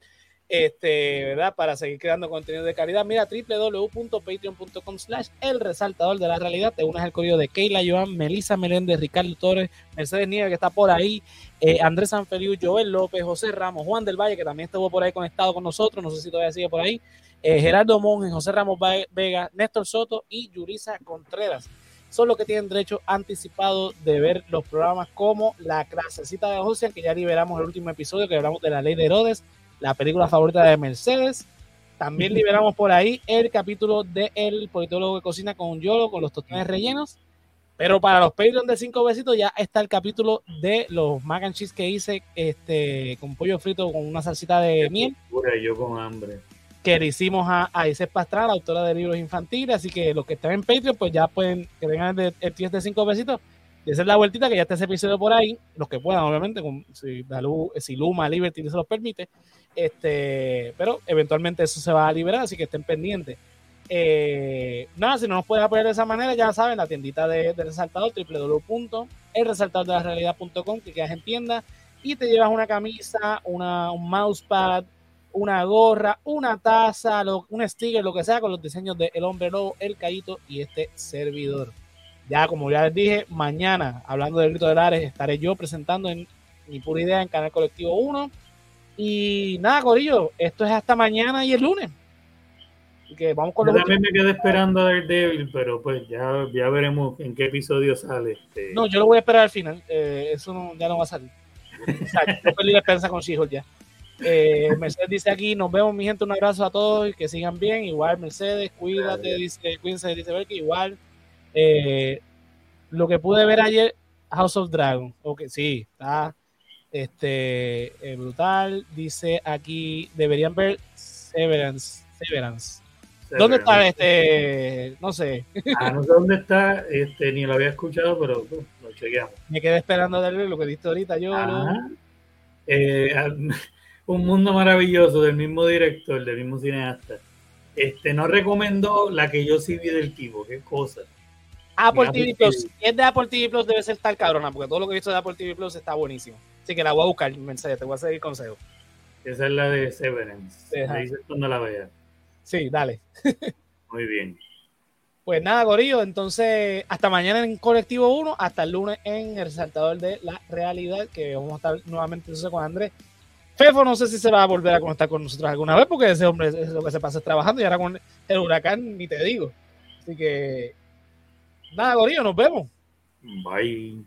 este, ¿verdad? Para seguir creando contenido de calidad. Mira, www.patreon.com slash el resaltador de la realidad. Te unes al código de Keila, Joan, Melissa Meléndez, Ricardo Torres, Mercedes Nieves, que está por ahí, eh, Andrés Sanfeliu, Joel López, José Ramos, Juan del Valle, que también estuvo por ahí conectado con nosotros, no sé si todavía sigue por ahí, eh, Gerardo Monge, José Ramos Vega, Néstor Soto y Yurisa Contreras. Son los que tienen derecho anticipado de ver los programas como La Clasecita de José, que ya liberamos el último episodio, que hablamos de la ley de Herodes, la película favorita de Mercedes, También liberamos por ahí el capítulo de El Politólogo de Cocina con Yolo, con los tostones rellenos. Pero para los Patreon de cinco besitos ya está el capítulo de los mac and cheese que hice este, con pollo frito con una salsita de miel.
Yo con hambre.
Que le hicimos a, a Isis Pastrana, autora de libros infantiles. Así que los que están en Patreon, pues ya pueden que vengan el, el de cinco besitos y hacer la vueltita que ya está ese episodio por ahí, los que puedan, obviamente, con, si, si Luma, Liberty se los permite. Este, pero eventualmente eso se va a liberar, así que estén pendientes. Eh, nada, si no nos pueden apoyar de esa manera, ya saben, la tiendita de, de resaltador, www.elresaltadordelarealidad.com, que quedas en tienda y te llevas una camisa, una, un mousepad, una gorra, una taza, un sticker, lo que sea, con los diseños de El Hombre Lobo, El Cayito y este servidor. Ya, como ya les dije, mañana, hablando del grito de Lares, estaré yo presentando en mi pura idea en Canal Colectivo 1. Y nada, Corillo, esto es hasta mañana y el lunes
que vamos con Yo también me quedé esperando a Daredevil, pero pues ya, ya veremos en qué episodio sale. Este...
No, yo lo voy a esperar al final. Eh, eso no, ya no va a salir. O sea, yo perdí la esperanza con she ya. Eh, Mercedes dice aquí, nos vemos mi gente, un abrazo a todos y que sigan bien. Igual Mercedes, cuídate, dice, cuídense, dice que igual. Eh, lo que pude ver ayer, House of Dragon, ok, sí, está este, brutal. Dice aquí, deberían ver Severance. Severance. ¿Dónde está este? No sé.
Ah, no sé dónde está, este, ni lo había escuchado, pero pues, lo chequeamos.
Me quedé esperando de lo que diste ahorita yo.
Eh, un mundo maravilloso del mismo director, del mismo cineasta. Este no recomendó la que yo sí vi del tipo, qué cosa.
Apple TV Plus. Si es de Apple TV Plus, debe ser tal cabrona, porque todo lo que he visto de Apple TV Plus está buenísimo. Así que la voy a buscar, mensaje, te voy a seguir consejo.
Esa es la de Severance. Me dices cuando la veas.
Sí, dale.
Muy bien.
Pues nada, Gorillo, entonces hasta mañana en Colectivo 1, hasta el lunes en el resaltador de la realidad, que vamos a estar nuevamente con Andrés. Fefo no sé si se va a volver a conectar con nosotros alguna vez, porque ese hombre es lo que se pasa trabajando y ahora con el huracán ni te digo. Así que nada, Gorillo, nos vemos.
Bye.